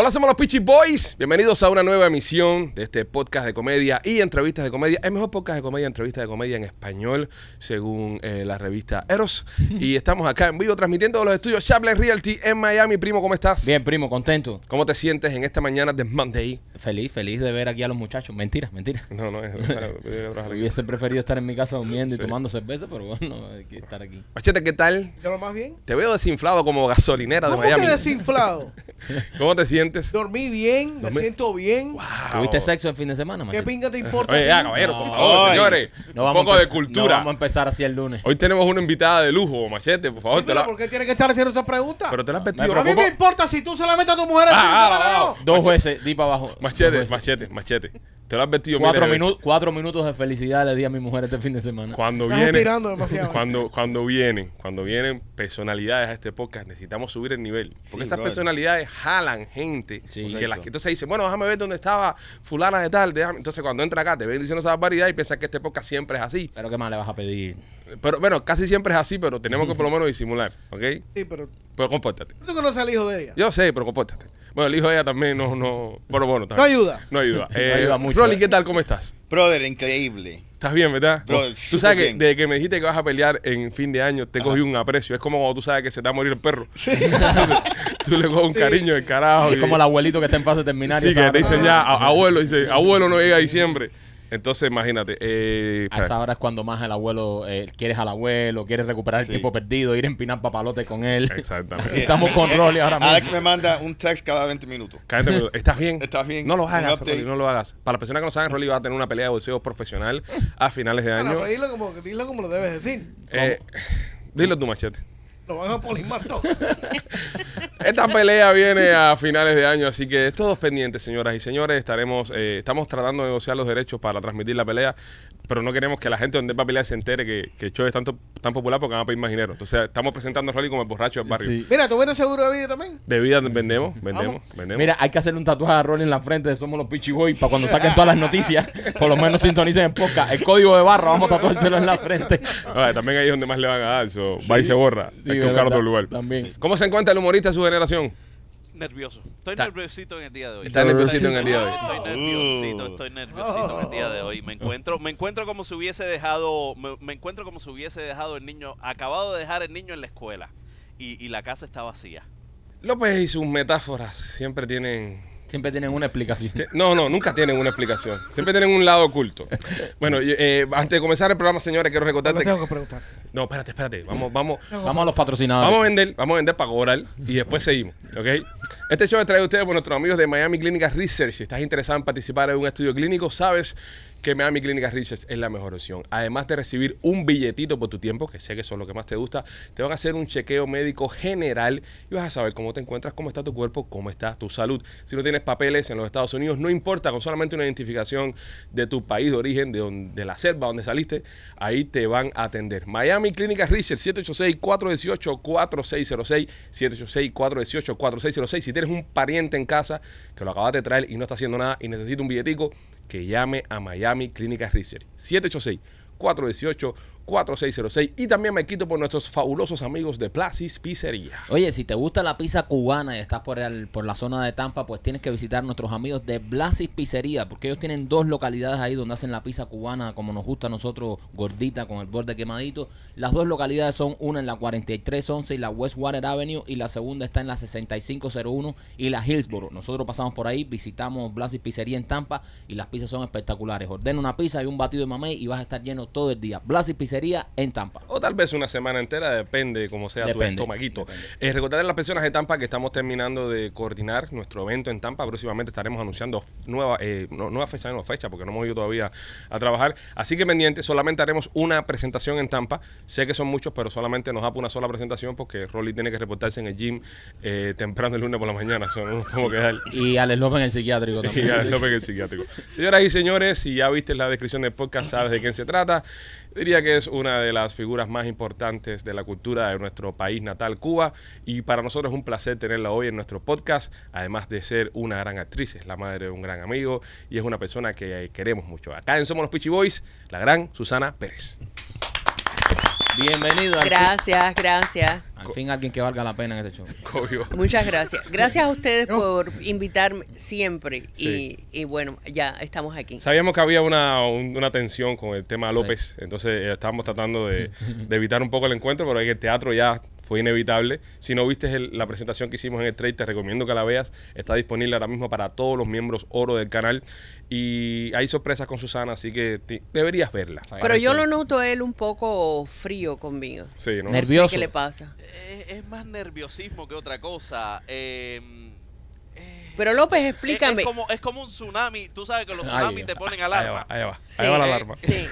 Hola, somos los Peachy Boys. Bienvenidos a una nueva emisión de este podcast de comedia y entrevistas de comedia. El mejor podcast de comedia, entrevistas de comedia en español, según eh, la revista Eros. y estamos acá en vivo transmitiendo de los estudios Chapline Realty en Miami. Primo, ¿cómo estás? Bien, primo, contento. ¿Cómo te sientes en esta mañana de Monday? Feliz, feliz de ver aquí a los muchachos. Mentira, mentira. No, no, es. Hubiese preferido estar en mi casa durmiendo y tomando cerveza, pero bueno, hay que estar aquí. Machete, ¿qué tal? ¿Ya lo más bien? Te veo desinflado como gasolinera de ¿Cómo Miami. que desinflado? ¿Cómo te sientes? Dormí bien, me Dormí- siento bien. Wow. ¿Tuviste sexo el fin de semana, ¿Qué machete? pinga te importa? Oye, a ya, ti? caballero, por No. favor, Ay. señores. No un poco a de empe- cultura. No vamos a empezar así el lunes. Hoy tenemos una invitada de lujo, Machete, por favor. Sí, Te la... ¿Por qué tienes que estar haciendo esas preguntas? Pero te la has vestido. a mí ¿cómo? me importa si tú solamente a tu mujer Ah, de ah, ah, no. Dos veces, di para abajo. Machete, machete, machete. Te lo Cuatro, cuatro minutos de felicidad le di a mi mujer este fin de semana. Cuando Estás viene, estirando demasiado. cuando, cuando vienen, cuando vienen personalidades a este podcast, necesitamos subir el nivel. Porque Sí, estas brother. personalidades jalan gente. Sí. y que Correcto. las que entonces dicen, bueno, déjame ver dónde estaba fulana de tal. déjame- Entonces cuando entra acá, te ven diciendo esa barbaridad y piensas que este podcast siempre es así. Pero ¿qué más le vas a pedir? Pero bueno, casi siempre es así, pero tenemos que por lo menos disimular, ¿ok? Sí, pero Pero compórtate. tú conoces al hijo de ella. Yo sé, pero compórtate. Bueno, el hijo de ella también no, no, pero bueno, está No bien. ayuda. No ayuda. Eh, ayuda mucho, Rolly, eh. ¿qué tal? ¿Cómo estás? Brother, increíble. ¿Estás bien, verdad? Bro, tú sabes que bien. desde que me dijiste que vas a pelear en fin de año, te cogí un aprecio. Es como cuando tú sabes que se te va a morir el perro. tú le coges un Sí. cariño del carajo. Es y- como el abuelito que está en fase terminaria. Sí, que te dicen ya, abuelo, dice, abuelo no llega a diciembre. Entonces, imagínate. Eh, A esa hora es cuando más el abuelo, eh, quieres al abuelo, quieres recuperar el Sí. tiempo perdido, ir a empinar papalote con él. Exactamente. Estamos con Rolly ahora mismo. Alex me manda un text cada 20 minutos. Cállate, pero, ¿Estás bien? ¿Estás bien? No lo hagas. Rolly, no lo hagas. Para las personas que no saben, Rolly va a tener una pelea de boxeo profesional a finales de Bueno, año. pero dilo como, dilo como lo debes decir. Eh, dilo tu machete. Lo van a poner más todo. Esta pelea viene a finales de año, así que todos pendientes, señoras y señores. Estaremos, eh, estamos tratando de negociar los derechos para transmitir la pelea, pero no queremos que la gente donde va a pelear se entere que, que el show es tanto, tan popular porque van a pedir más dinero. Entonces, estamos presentando a Rolly como el borracho del barrio. Sí. Mira, ¿tú vendes seguro de vida también? De vida vendemos, vendemos, vendemos. Mira, hay que hacerle un tatuaje a Rolly en la frente de Somos los Pichi Boys para cuando saquen todas las noticias, por lo menos sintonicen en podcast. El código de barra, vamos a tatuárselo en la frente. Oye, también ahí es donde más le van a dar, so, va y se borra. Sí, Hay que buscar otro lugar. También. ¿Cómo se encuentra el humorista de su generación? Nervioso. Estoy Está- nerviosito en el día de hoy. Está nerviosito en el día de hoy. Estoy nerviosito, estoy nerviosito en el día de hoy. Me encuentro, me encuentro como si hubiese dejado, me, me encuentro como si hubiese dejado el niño, acabado de dejar el niño en la escuela y, y la casa está vacía. López y sus metáforas siempre tienen Siempre tienen una explicación. No, no, nunca tienen una explicación. Siempre tienen un lado oculto. Bueno, eh, antes de comenzar el programa, señores, quiero Te recordarte. tengo que preguntar. No, espérate, espérate. Vamos, vamos. Vamos a los patrocinadores. Vamos a vender, vamos a vender para cobrar y después seguimos, ¿ok? Este show es traído a ustedes por nuestros amigos de Miami Clinical Research. Si estás interesado en participar en un estudio clínico, sabes que Miami Clinical Research es la mejor opción. Además de recibir un billetito por tu tiempo, que sé que eso es lo que más te gusta, te van a hacer un chequeo médico general y vas a saber cómo te encuentras, cómo está tu cuerpo, cómo está tu salud. Si no tienes papeles en los Estados Unidos, no importa, con solamente una identificación de tu país de origen, de, donde, de la selva donde saliste, ahí te van a atender. Miami Clinical Research, 786-418-4606, 786-418-4606. Si tienes un pariente en casa que lo acabas de traer y no está haciendo nada y necesita un billetico, que llame a Miami Clinical Research. 786 418 4606 y también me quito por nuestros fabulosos amigos de Placis Pizzería. Oye, si te gusta la pizza cubana y estás por, el- por la zona de Tampa, pues tienes que visitar nuestros amigos de Blasis Pizzería, porque ellos tienen dos localidades ahí donde hacen la pizza cubana como nos gusta a nosotros, gordita, con el borde quemadito. Las dos localidades son una en la 4311 y la Westwater Avenue y la segunda está en la 6501 y la Hillsboro. Nosotros pasamos por ahí, visitamos Blasis Pizzería en Tampa y las pizzas son espectaculares. Ordena una pizza y un batido de mamey y vas a estar lleno todo el día. Blasis Pizzería en Tampa. O tal vez una semana entera, depende de cómo sea tu Depende, estomaguito. depende. Eh, recordar a las personas de Tampa que estamos terminando de coordinar nuestro evento en Tampa. Próximamente estaremos anunciando nueva, eh, no, nueva fecha, no fecha, porque no hemos ido todavía a trabajar. Así que pendiente, solamente haremos una presentación en Tampa. Sé que son muchos, pero solamente nos da una sola presentación porque Rolly tiene que reportarse en el gym eh, temprano el lunes por la mañana. Eso no. Y Alex López en el psiquiátrico Y también. ya López en el psiquiátrico. Señoras y señores, si ya viste la descripción del podcast, sabes de quién se trata. Diría que es una de las figuras más importantes de la cultura de nuestro país natal, Cuba, y para nosotros es un placer tenerla hoy en nuestro podcast, además de ser una gran actriz, es la madre de un gran amigo y es una persona que queremos mucho. Acá en Somos los Pichi Boys, la gran Susana Pérez. Bienvenido. Al Gracias, gracias. al fin alguien que valga la pena en este show. Cogió. Muchas gracias. Gracias a ustedes por invitarme siempre. Sí. Y, y bueno, ya estamos aquí. Sabíamos que había una, un- una tensión con el tema Sí. López, entonces eh, estábamos tratando de, de evitar un poco el encuentro, pero en el teatro ya fue inevitable. Si no viste el- la presentación que hicimos en el trade, te recomiendo que la veas. Está disponible ahora mismo para todos los miembros oro del canal. Y hay sorpresas con Susana, así que te- deberías verla. Pero yo lo noto a él un poco frío conmigo. Sí, ¿no? No Nervioso. sé qué le pasa. Es, es más nerviosismo que otra cosa. Eh, eh, Pero López, explícame. es como, es como un tsunami. Tú sabes que los tsunamis te ponen Ahí va, alarma. ahí va. Sí. Ahí va la Eh, alarma. Sí.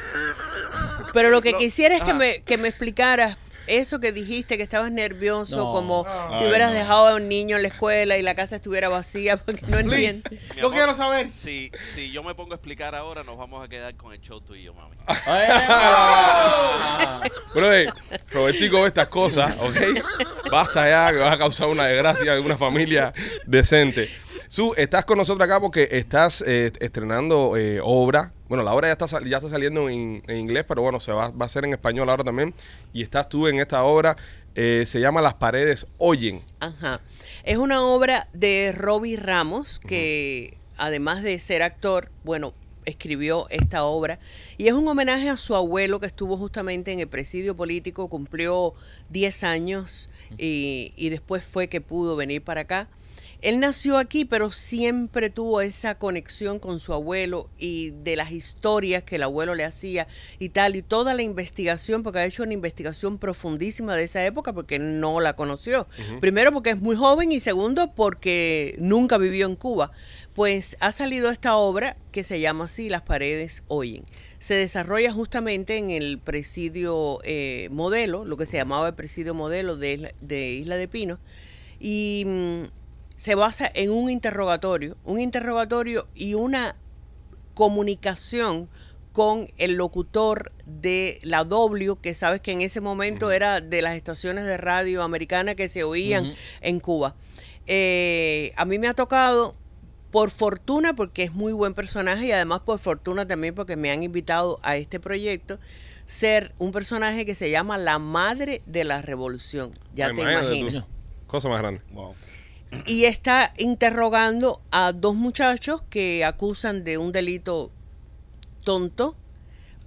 Pero lo que Lo- quisiera es que Ajá. me, que me explicaras eso que dijiste, que estabas nervioso, No. como No. si hubieras no. dejado a un niño en la escuela y la casa estuviera vacía, porque no entiendo. Yo amor, quiero saber. Si, si yo me pongo a explicar ahora, nos vamos a quedar con el show tú y yo, mami. Bro, eh, Robertico ve estas cosas, ¿ok? Basta ya, que vas a causar una desgracia en una familia decente. Su, estás con nosotros acá porque estás eh, estrenando eh, obra. Bueno, la obra ya está, ya está saliendo en, en inglés, pero bueno, se va, va a ser en español ahora también. Y estás tú en esta obra. eh, se llama Las paredes oyen. Ajá. Es una obra de Robbie Ramos, que además de ser actor, bueno, escribió esta obra. Y es un homenaje a su abuelo que estuvo justamente en el presidio político, cumplió 10 años y, y después fue que pudo venir para acá. Él nació aquí, pero siempre tuvo esa conexión con su abuelo y de las historias que el abuelo le hacía y tal, y toda la investigación, porque ha hecho una investigación profundísima de esa época porque no la conoció. Primero porque es muy joven y segundo porque nunca vivió en Cuba. Pues ha salido esta obra que se llama así, Las paredes oyen. Se desarrolla justamente en el presidio eh, modelo, lo que se llamaba el presidio modelo de Isla de, Isla de Pino. Y mm, se basa en un interrogatorio, un interrogatorio y una comunicación con el locutor de la W, que sabes que en ese momento era de las estaciones de radio americana que se oían en Cuba. Eh, a mí me ha tocado, por fortuna, porque es muy buen personaje y además por fortuna también porque me han invitado a este proyecto, ser un personaje que se llama la madre de la revolución. Ya te imaginas. Cosa más grande. Y está interrogando a dos muchachos que acusan de un delito tonto,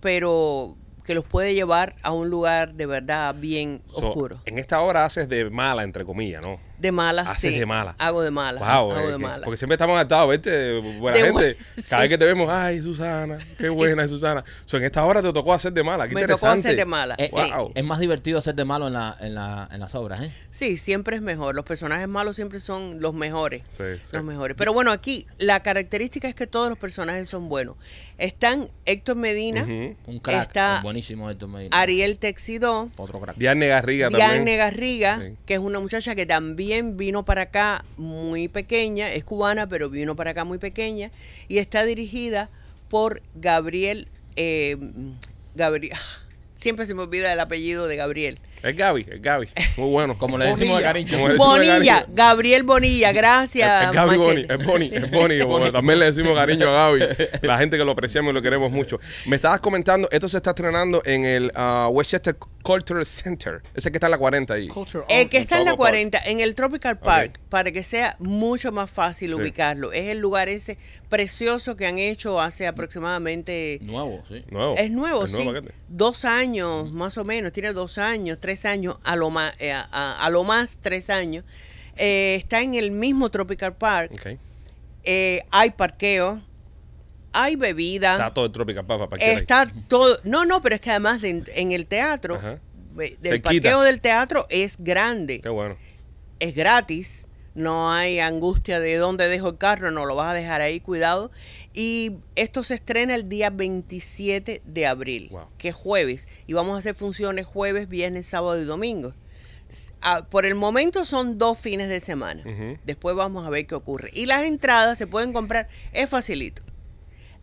pero que los puede llevar a un lugar de verdad bien So, oscuro. en esta obra haces de mala, entre comillas, ¿no? De mala, Haces sí. de mala. Hago de mala. Wow, hago eh, de que- mala. porque siempre estamos adaptados a verte buena De gente. bu- Cada sí. vez que te vemos, ay, Susana, qué Sí. buena es Susana. So, en esta hora te tocó hacer de mala, qué Me tocó hacer de mala. Eh, sí. Wow. Es más divertido ser de malo en, la, en, la, en las obras, ¿eh? Sí, siempre es mejor. Los personajes malos siempre son los mejores. Sí, sí. Los mejores. Pero bueno, aquí la característica es que todos los personajes son buenos. Están Héctor Medina. Un crack. Está buenísimo Héctor Medina. Ariel Texidó, Otro crack. Diane Garriga también. Diane Garriga, Sí. que es una muchacha que también vino para acá muy pequeña, es cubana, pero vino para acá muy pequeña, y está dirigida por Gabriel, eh, Gabriel, siempre se me olvida el apellido de Gabriel. Es Gaby, es Gaby. Muy bueno. Como le decimos de cariño. Como le decimos de Bonilla, cariño. Gabriel Bonilla, gracias. Es, es Gaby Boni, Machete. es Boni, es Boni, como también le decimos cariño a Gaby, la gente que lo apreciamos y lo queremos mucho. Me estabas comentando, esto se está estrenando en el ah, Westchester Cultural Center, ese que está en la 40 ahí. Culture El on. que está en la Tropical Park. 40, en el Tropical Park, para que sea mucho más fácil Sí. ubicarlo. Es el lugar ese precioso que han hecho hace aproximadamente Nuevo, sí. Nuevo. Es nuevo, Es sí. paquete. Dos años, más o menos. Tiene dos años, tres años, a lo más, eh, a, lo más tres años. Eh, está en el mismo Tropical Park. Eh, hay parqueo, hay bebida. Está todo el Tropical Park para parquear ahí. Está todo. No, no, pero es que además de- en el teatro, Ajá. eh, del parqueo del teatro es grande, Qué bueno. es gratis. No hay angustia de dónde dejo el carro, no lo vas a dejar ahí, cuidado. Y esto se estrena el día 27 de abril, Wow. que es jueves. Y vamos a hacer funciones jueves, viernes, sábado y domingo. Ah, por el momento son dos fines de semana. Después vamos a ver qué ocurre. Y las entradas se pueden comprar, es facilito.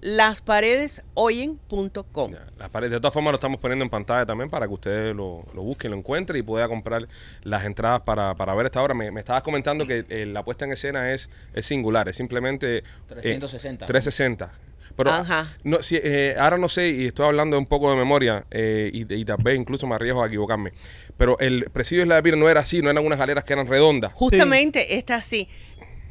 lasparedesoyen.com. Las paredes. De todas formas, lo estamos poniendo en pantalla también para que ustedes lo, lo busquen, lo encuentren y pueda comprar las entradas para, para ver esta obra. Me, me estabas comentando que eh, la puesta en escena es, es singular, es simplemente... eh, 360. 360. Pero Ajá. no, si, eh, ahora no sé, y estoy hablando un poco de memoria, eh, y, y tal vez incluso me arriesgo a equivocarme, pero el presidio de la de no era así, no eran unas galeras que eran redondas. Justamente está así.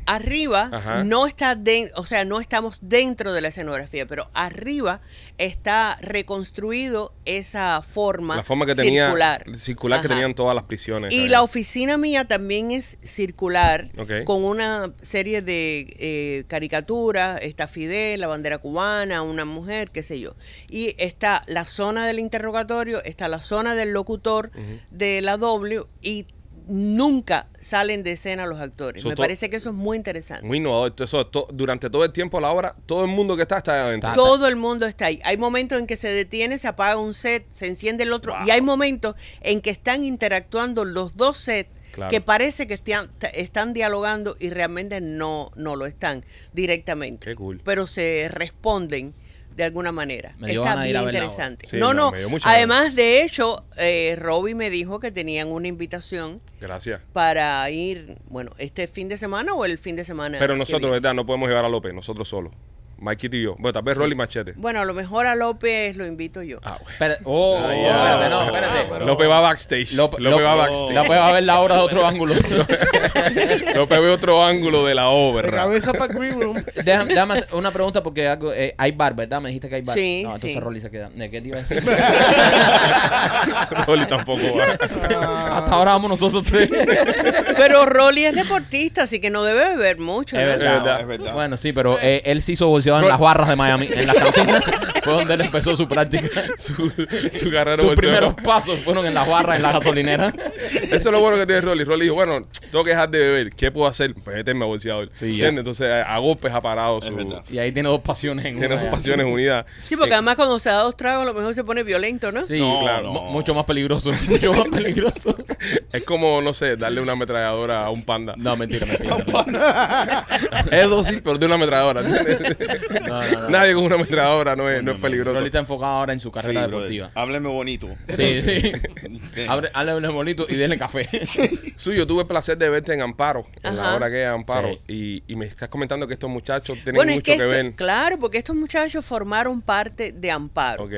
Arriba Ajá. no está dentro, o sea, no estamos dentro de la escenografía, pero arriba está reconstruido esa forma La forma que tenía, circular, circular que Ajá. tenían todas las prisiones. Y la oficina mía también es circular, con una serie de eh, caricaturas. Está Fidel, la bandera cubana, una mujer, qué sé yo. Y está la zona del interrogatorio, está la zona del locutor de la W y nunca salen de escena los actores. So, Me parece que eso es muy interesante. Muy innovador. Eso, to- durante todo el tiempo a la hora, todo el mundo que está está adentro. Todo el mundo está ahí. Hay momentos en que se detiene, se apaga un set, se enciende el otro. Y hay momentos en que están interactuando los dos sets Claro. que parece que están, están dialogando y realmente no, no lo están directamente. Qué cool. Pero se responden de alguna manera. Me dio Está bien interesante. Sí, no, no, no. Además, de hecho, eh, Robbie me dijo que tenían una invitación Gracias. para ir, bueno, este fin de semana o el fin de semana. Pero nosotros, viene. ¿verdad? No podemos llevar a López, nosotros solos. Mikey y yo. Bueno, tal vez Rolly Machete. Bueno, a lo mejor a López lo invito yo. Ah, bueno. Espera- oh, Ah, oh, ya. espérate, no, espérate. López va backstage. López, va backstage. López va a ver la obra de otro ángulo. López ve otro ángulo de la De obra. cabeza para el green room. déjame, déjame hacer una pregunta porque algo, eh, hay bar, ¿verdad? Me dijiste que hay bar. Sí, no, entonces sí. Rolly se queda. ¿De qué te iba a decir? Rolly tampoco va. Hasta ahora vamos nosotros tres. Pero Rolly es deportista, así que no debe beber mucho. Es ¿no? verdad. verdad. Es verdad. Bueno, sí, pero eh, él se hizo bolseado en las barras de Miami, en la cantina. Fue donde él empezó su práctica. Su, su carrera Sus primeros pasos fueron en las barras, en la gasolinera. Eso es lo bueno que tiene Rolly. Rolly dijo, bueno, tengo que dejar de beber. ¿Qué puedo hacer? Pues meterme a bolseador. Sí. Entonces, a golpes ha parado Es su... Y ahí tiene dos pasiones en Tiene ya. pasiones unidas. Sí, porque además cuando se da dos tragos a lo mejor se pone violento, ¿no? Sí, No, claro. no. mu- Mucho más peligroso. Mucho más peligroso. Es como, no sé, darle una ametralladora a un panda. No, mentira, mentira. mentira. Es dócil, pero de una ametralladora. ¿Entiendes? No, no, no. Nadie con una ametralladora no es, no es peligroso. Rolly está enfocado ahora en su Sí, carrera brother. deportiva. Hábleme bonito. Sí, sí. Abre, háblale bonito y denle café. Suyo, tuve el placer de verte en Amparo, en la Ajá. hora que es Amparo. Sí. Y, y me estás comentando que estos muchachos tienen Bueno, es mucho que, que, esto- ver. claro, porque estos muchachos formaron parte de Amparo. Ok.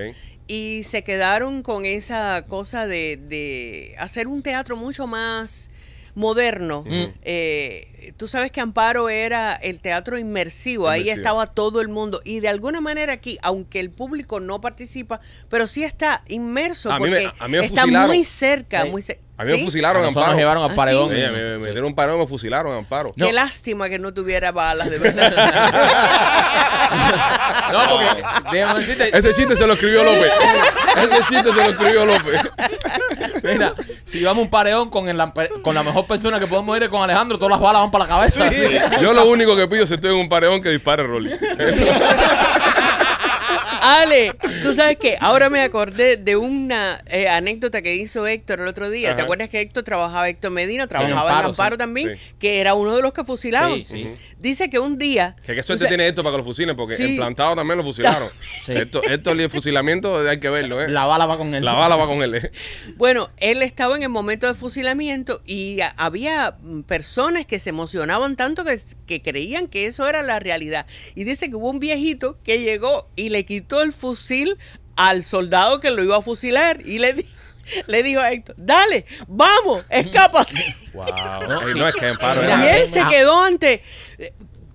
Y se quedaron con esa cosa de, de hacer un teatro mucho más moderno. Eh, tú sabes que Amparo era el teatro inmersivo, ahí estaba todo el mundo. Y de alguna manera aquí, aunque el público no participa, pero sí está inmerso A mí me- porque a mí me está fusilaron. muy cerca. Muy cer- A mí me fusilaron Amparo. nos llevaron ¿Ah, al sí? paredón. Oye, me, me- me dieron un parón y me fusilaron en Amparo. Qué lástima que no tuviera balas, de verdad. No, porque déjame decirte, Ese chiste se lo escribió López. Ese chiste se lo escribió López. mira, si vamos a un paredón con, el- con la mejor persona que podemos ir es con Alejandro, todas las balas van para la cabeza. Yo lo único que pido es si estoy en un paredón que dispare Rolly. Ale, tú sabes que ahora me acordé de una eh, anécdota que hizo Héctor el otro día. ¿Te acuerdas que Héctor trabajaba, Héctor Medina, trabajaba en Amparo, Amparo sí. también, Sí. que era uno de los que fusilaron? Dice que un día... Que qué suerte tiene esto para que lo fusilen, porque Sí. en plantado también lo fusilaron. Sí. Esto, esto el fusilamiento hay que verlo, ¿eh? La bala va con él. La bala va con él, ¿eh? Bueno, él estaba en el momento de fusilamiento y había mm, personas que se emocionaban tanto que, que creían que eso era la realidad. Y dice que hubo un viejito que llegó y le quitó el fusil al soldado que lo iba a fusilar y le, di- le dijo a Héctor, dale, vamos, escápate. Wow. No, es que y él se quedó ante...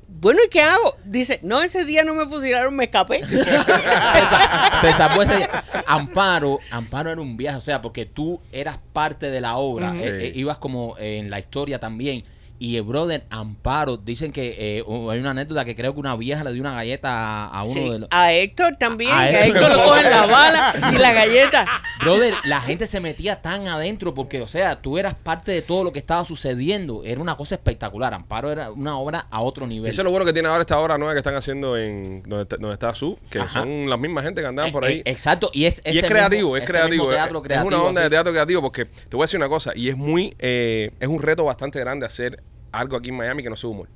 Bueno, ¿y qué hago? Dice, no, ese día no me fusilaron, me escapé. se, sa- se salvó ese día. Amparo, Amparo era un viaje, o sea, porque tú eras parte de la obra, eh, eh, ibas como eh, en la historia también. Y el brother Amparo, dicen que eh, hay una anécdota que creo que una vieja le dio una galleta a, a uno Sí, de los... A Héctor también, A a Héctor. Héctor lo cogen la bala y la galleta. Brother, la gente se metía tan adentro porque, o sea, tú eras parte de todo lo que estaba sucediendo. Era una cosa espectacular. Amparo era una obra a otro nivel. Eso es lo bueno que tiene ahora esta obra nueva que están haciendo en donde está, donde está Su, que Ajá. son las mismas gente que andaban por Eh, ahí. eh, exacto, y es, y es creativo, mismo- es creativo. mismo Es, una onda de teatro creativo porque te voy a decir una cosa, y es muy, eh, es un reto bastante grande hacer algo aquí en Miami que no sea humor.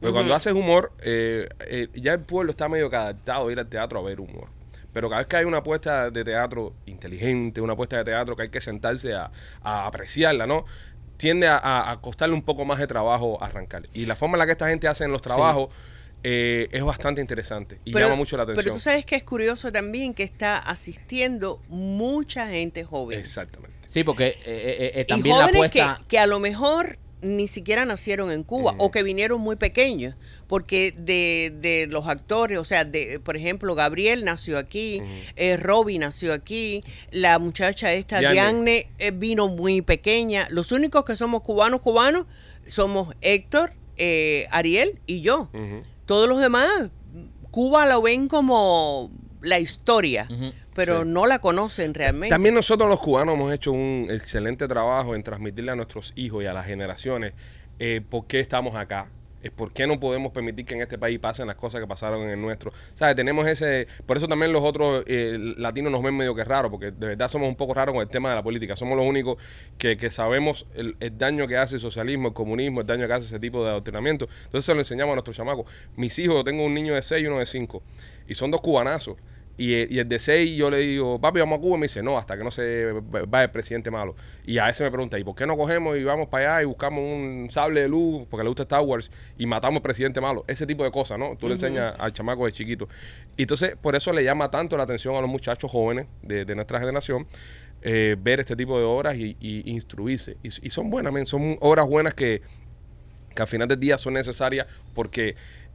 Pero cuando haces humor, eh, eh, ya el pueblo está medio que adaptado a ir al teatro a ver humor. Pero cada vez que hay una apuesta de teatro inteligente, una apuesta de teatro que hay que sentarse a, a apreciarla, ¿no? Tiende a, costarle un poco más de trabajo arrancar. Y la forma en la que esta gente hace los trabajos eh, es bastante interesante y llama mucho la atención. Pero tú sabes que es curioso también que está asistiendo mucha gente joven. Exactamente. Sí, porque eh, eh, eh, y también la apuesta... que, que a lo mejor ni siquiera nacieron en Cuba o que vinieron muy pequeños, porque de, de los actores, o sea, de por ejemplo, Gabriel nació aquí, eh, Robbie nació aquí, la muchacha esta, Diane. Diane, eh, vino muy pequeña. Los únicos que somos cubanos, cubanos, somos Héctor, eh, Ariel y yo. Todos los demás, Cuba lo ven como la historia, pero Sí. no la conocen realmente. También nosotros los cubanos hemos hecho un excelente trabajo en transmitirle a nuestros hijos y a las generaciones eh, por qué estamos acá. Es por qué no podemos permitir que en este país pasen las cosas que pasaron en el nuestro. ¿Sabes? Tenemos ese... Por eso también los otros eh, latinos nos ven medio que raros, porque de verdad somos un poco raros con el tema de la política. Somos los únicos que, que sabemos el, el daño que hace el socialismo, el comunismo, el daño que hace ese tipo de adoctrinamiento. Entonces se lo enseñamos a nuestros chamacos. Mis hijos, yo tengo un niño de 6 y uno de 5. Y son dos cubanazos. Y, y el de 6 yo le digo, papi, vamos a Cuba. Y me dice, no, hasta que no se va el presidente malo. Y a ese me pregunta, ¿y por qué no cogemos y vamos para allá y buscamos un sable de luz, porque le gusta Star Wars, y matamos al presidente malo? Ese tipo de cosas, ¿no? Tú le enseñas al chamaco de chiquito. Y entonces, por eso le llama tanto la atención a los muchachos jóvenes de, de nuestra generación. eh, ver este tipo de obras y, y instruirse. Y, y son buenas, men, son obras buenas que, que al final del día son necesarias porque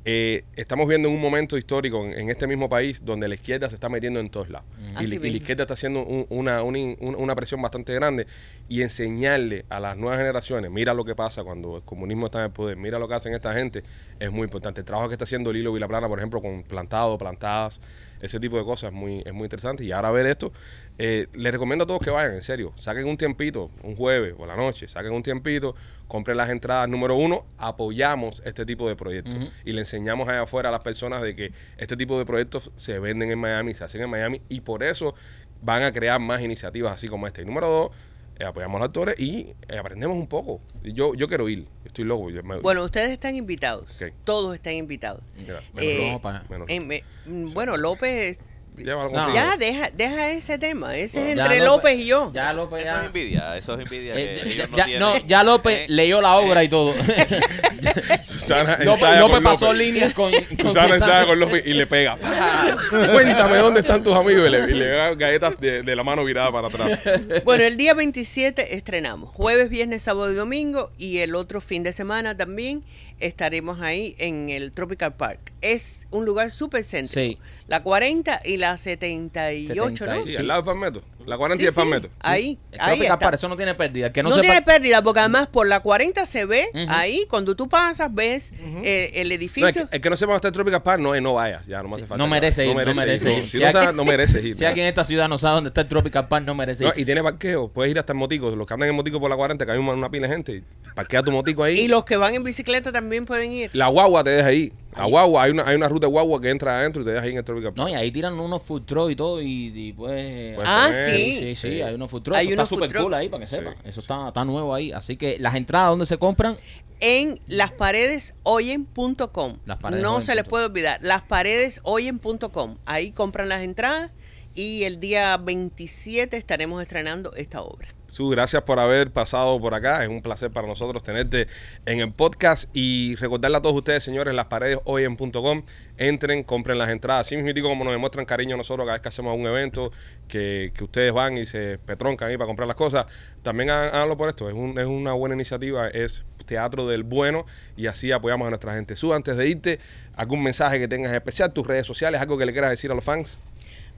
eh, estamos viendo en un momento histórico en, en este mismo país donde la izquierda se está metiendo en todos lados. Y, la- y la izquierda está haciendo un- una- una presión bastante grande y enseñarle a las nuevas generaciones, mira lo que pasa cuando el comunismo está en el poder, mira lo que hacen esta gente, es muy importante. El trabajo que está haciendo Lilo Vilaplana, por ejemplo, con plantado, plantadas, ese tipo de cosas es muy, es muy interesante. Y ahora ver esto, eh, les recomiendo a todos que vayan, en serio, saquen un tiempito, un jueves o la noche, saquen un tiempito, compren las entradas. Número uno, apoyamos este tipo de proyectos y le enseñamos allá afuera a las personas de que este tipo de proyectos se venden en Miami, se hacen en Miami y por eso van a crear más iniciativas así como esta. Y número dos, eh, apoyamos a los actores y eh, aprendemos un poco. Yo, yo quiero ir, estoy loco. yo me- Bueno, ustedes están invitados. Todos están invitados. Gracias. Menos Eh, López. menos- en- me- mm, bueno, López, Llévalo No. ya deja, deja ese tema. Ese es Ya entre López, y yo. Ya López Eso ya... es envidia, eso es envidia. Eh, que ya- ellos ya, no, ya López Eh, leyó la obra y todo. Susana López, López con pasó López. líneas con, con Susana ensaya con López y le pega. Cuéntame dónde están tus amigos y le, y le da galletas de, de la mano virada para atrás. Bueno, el día 27 estrenamos. Jueves, viernes, sábado y domingo. Y el otro fin de semana también estaremos ahí en el Tropical Park. Es un lugar súper céntrico. Sí. La 40 y la 78, ¿no? Sí, Sí. al lado del Palmetto. La 40 Sí, y el sí, Palmetto. Ahí, ahí Tropical está. Park, eso no tiene pérdida. Que no, no sepa... tiene pérdida porque además por la 40 se ve ahí, cuando tú pasas, ves eh, el No, el, edificio. que, el que no sepa dónde está el Tropical Park, no, eh, no vayas. Ya, no me hace falta. No merece ir, no merece ir. Si, Si no sabes, no ir. Si alguien en esta ciudad no sabe dónde está el Tropical Park, no merece ir. No, y tiene parqueo. Puedes ir hasta el motico. Los que andan en motico por la 40, que hay una, una pila de gente. Parquea tu motico ahí. Y los que van en bicicleta también pueden ir. La guagua te deja ahí. La guagua, hay una, hay una ruta de guagua que entra adentro y te deja ahí en el Tropical Park. No, y ahí tiran unos food trucks y todo y, y pues... Puedes Ah, comer. sí. Sí, sí, Sí. hay unos food trucks. Hay Eso unos está food súper cool ahí, para que Sí. sepan. Eso está, está nuevo ahí. Así que las entradas, ¿dónde se compran? en lasparedesoyen.com. Las paredes No oyen se les puede olvidar. Lasparedesoyen.com. Ahí compran las entradas y el día 27 estaremos estrenando esta obra. Su, gracias por haber pasado por acá. Es un placer para nosotros tenerte en el podcast y recordarle a todos ustedes, señores, las paredes hoyen.com. Entren, compren las entradas. Así mismo como nos demuestran cariño a nosotros cada vez que hacemos un evento, que, que ustedes van y se petroncan ahí para comprar las cosas. También há- háganlo por esto. Es, un- es una buena iniciativa. Es teatro del bueno y así apoyamos a nuestra gente. Su, antes de irte, algún mensaje que tengas especial, tus redes sociales, algo que le quieras decir a los fans.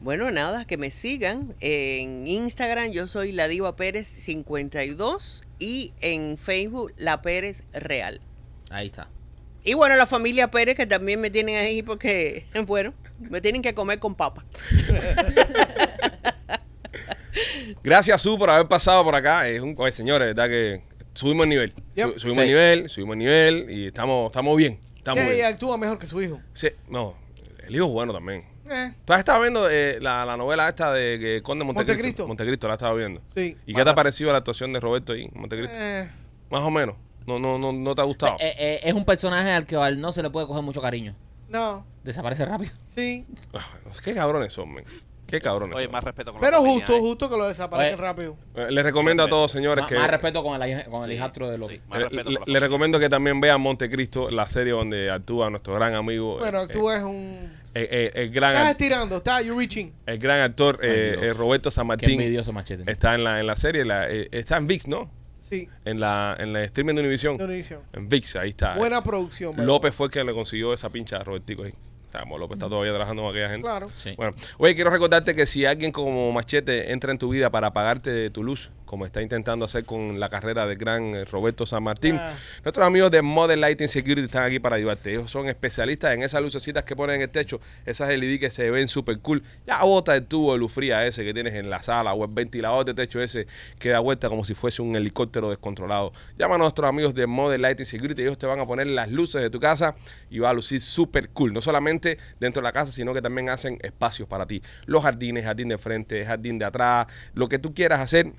Bueno, nada, que me sigan. En Instagram yo soy la Diva Pérez 52 y en Facebook La Pérez Real. Ahí está. Y bueno, la familia Pérez que también me tienen ahí porque, bueno, me tienen que comer con papa. Gracias, Su, por haber pasado por acá. Es un, oye, señores, de verdad que subimos el nivel. Yep. Su- subimos Sí. el nivel, subimos el nivel y estamos, estamos bien. Estamos ella bien. actúa mejor que su hijo. Sí, no, el hijo es bueno también. Eh, ¿Tú has estado viendo eh, la, la novela esta de que Conde Montecristo? Montecristo. Montecristo, la has estado viendo. sí. ¿Y qué te ha parecido la actuación de Roberto ahí, en Montecristo? Eh, Más o menos. No, no, no, no te ha gustado. Eh, eh, es un personaje al que al no se le puede coger mucho cariño. No, Desaparece rápido. sí. No sé, Qué cabrones son, men. Qué cabrones Oye, son. más respeto con la Pero familia, justo, ¿eh? justo que lo desaparecen Oye. rápido. Eh, Les recomiendo a todos, señores, Más, que... más respeto con el, con el Sí, hijastro de Lobby. sí, más eh, respeto le, con la le recomiendo que también vean Montecristo, la serie donde actúa nuestro gran amigo, Bueno, eh, tú eres un... eh, eh, el, gran, Estás estirando, está, you reaching. el gran actor eh, eh, Roberto San Martín machete. está en la, en la serie, la- eh, está en VIX, ¿no? Sí, En la, en la streaming de Univision. de Univision. En VIX, ahí está. Buena producción. ¿verdad? López fue el que le consiguió esa pincha a Robertico ahí. Como López está todavía trabajando con aquella gente. Claro. Sí. Bueno, oye, quiero recordarte que si alguien como Machete entra en tu vida para pagarte de tu luz, como está intentando hacer con la carrera del gran eh, Roberto San Martín, Ah. nuestros amigos de Modern Lighting Security están aquí para ayudarte. Ellos son especialistas en esas lucecitas que ponen en el techo, esas LED que se ven súper cool. Ya bota el tubo de luz fría ese que tienes en la sala o el ventilador de techo ese que da vuelta como si fuese un helicóptero descontrolado. Llama a nuestros amigos de Modern Lighting Security. Ellos te van a poner las luces de tu casa y va a lucir súper cool. No solamente dentro de la casa, sino que también hacen espacios para ti. Los jardines, jardín de frente, jardín de atrás, lo que tú quieras hacer.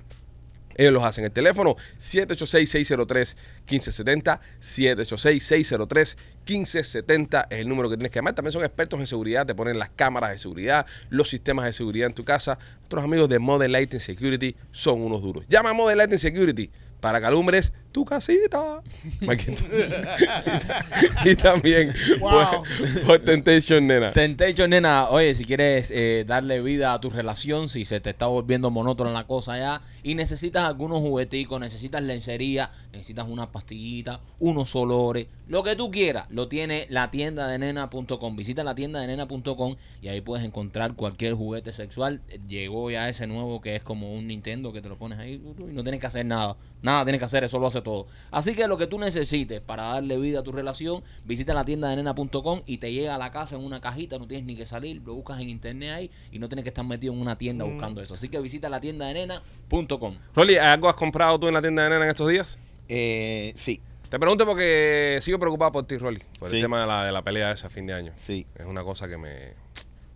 Ellos los hacen. El teléfono 786-603-1570. 786-603-1570 es el número que tienes que llamar. También son expertos en seguridad. Te ponen las cámaras de seguridad, los sistemas de seguridad en tu casa. Nuestros amigos de Modern Lighting Security son unos duros. Llama a Modern Lighting Security para que alumbres tu casita. Y también Wow. por, por Temptation, nena. Temptation, nena, oye, si quieres eh, darle vida a tu relación, si se te está volviendo monótona la cosa ya, y necesitas algunos jugueticos, necesitas lencería, necesitas una pastillita, unos olores, lo que tú quieras, lo tiene la tienda de nena.com. Visita la tienda de nena.com y ahí puedes encontrar cualquier juguete sexual. Llegó ya ese nuevo que es como un Nintendo que te lo pones ahí y no tienes que hacer nada. Nada tienes que hacer, eso lo hace todo. Así que lo que tú necesites para darle vida a tu relación, visita la tienda de nena.com y te llega a la casa en una cajita, no tienes ni que salir, lo buscas en internet ahí y no tienes que estar metido en una tienda buscando eso. Así que visita la tienda de nena.com. Rolly, ¿algo has comprado tú en la tienda de nena en estos días? Eh, sí, Te pregunto porque sigo preocupado por ti, Rolly, por el tema de la, de la pelea esa a fin de año. sí. Es una cosa que me.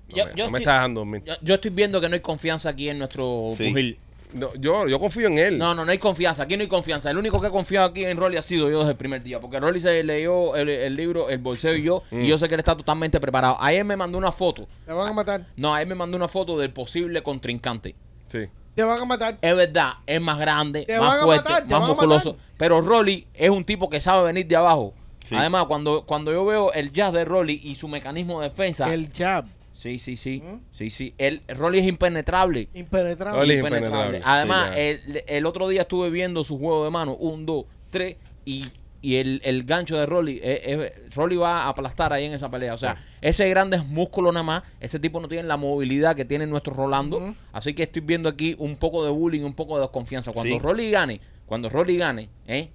No Yo- me, yo no me estoy- está dejando dormir. Yo, yo estoy viendo que no hay confianza aquí en nuestro Sí. pugil. No, yo, yo confío en él. No, no, no hay confianza. Aquí no hay confianza. El único que he confiado aquí en Rolly ha sido yo desde el primer día. Porque Rolly se leyó el, el libro El Bolseo y yo. Mm. Y yo sé que él está totalmente preparado. Ayer me mandó una foto. Te van a matar. No, ayer me mandó una foto del posible contrincante. Sí. Te van a matar. Es verdad, es más grande, Te más van a fuerte, matar, te más van a musculoso. matar. Pero Rolly es un tipo que sabe venir de abajo. Sí. Además, cuando, cuando yo veo el jazz de Rolly y su mecanismo de defensa. El jab. Sí, sí, sí. ¿Mm? Sí, sí. El Rolly es impenetrable. Impenetrable. Rolly es impenetrable. impenetrable. Además, Sí, el, el otro día estuve viendo su juego de mano, un, dos, tres, y, y el, el gancho de Rolly, eh, eh, Rolly va a aplastar ahí en esa pelea. O sea, ese grande es músculo nada más, ese tipo no tiene la movilidad que tiene nuestro Rolando. Así que estoy viendo aquí un poco de bullying, un poco de desconfianza. Cuando Sí. Rolly gane, cuando Rolly gane, ¿eh?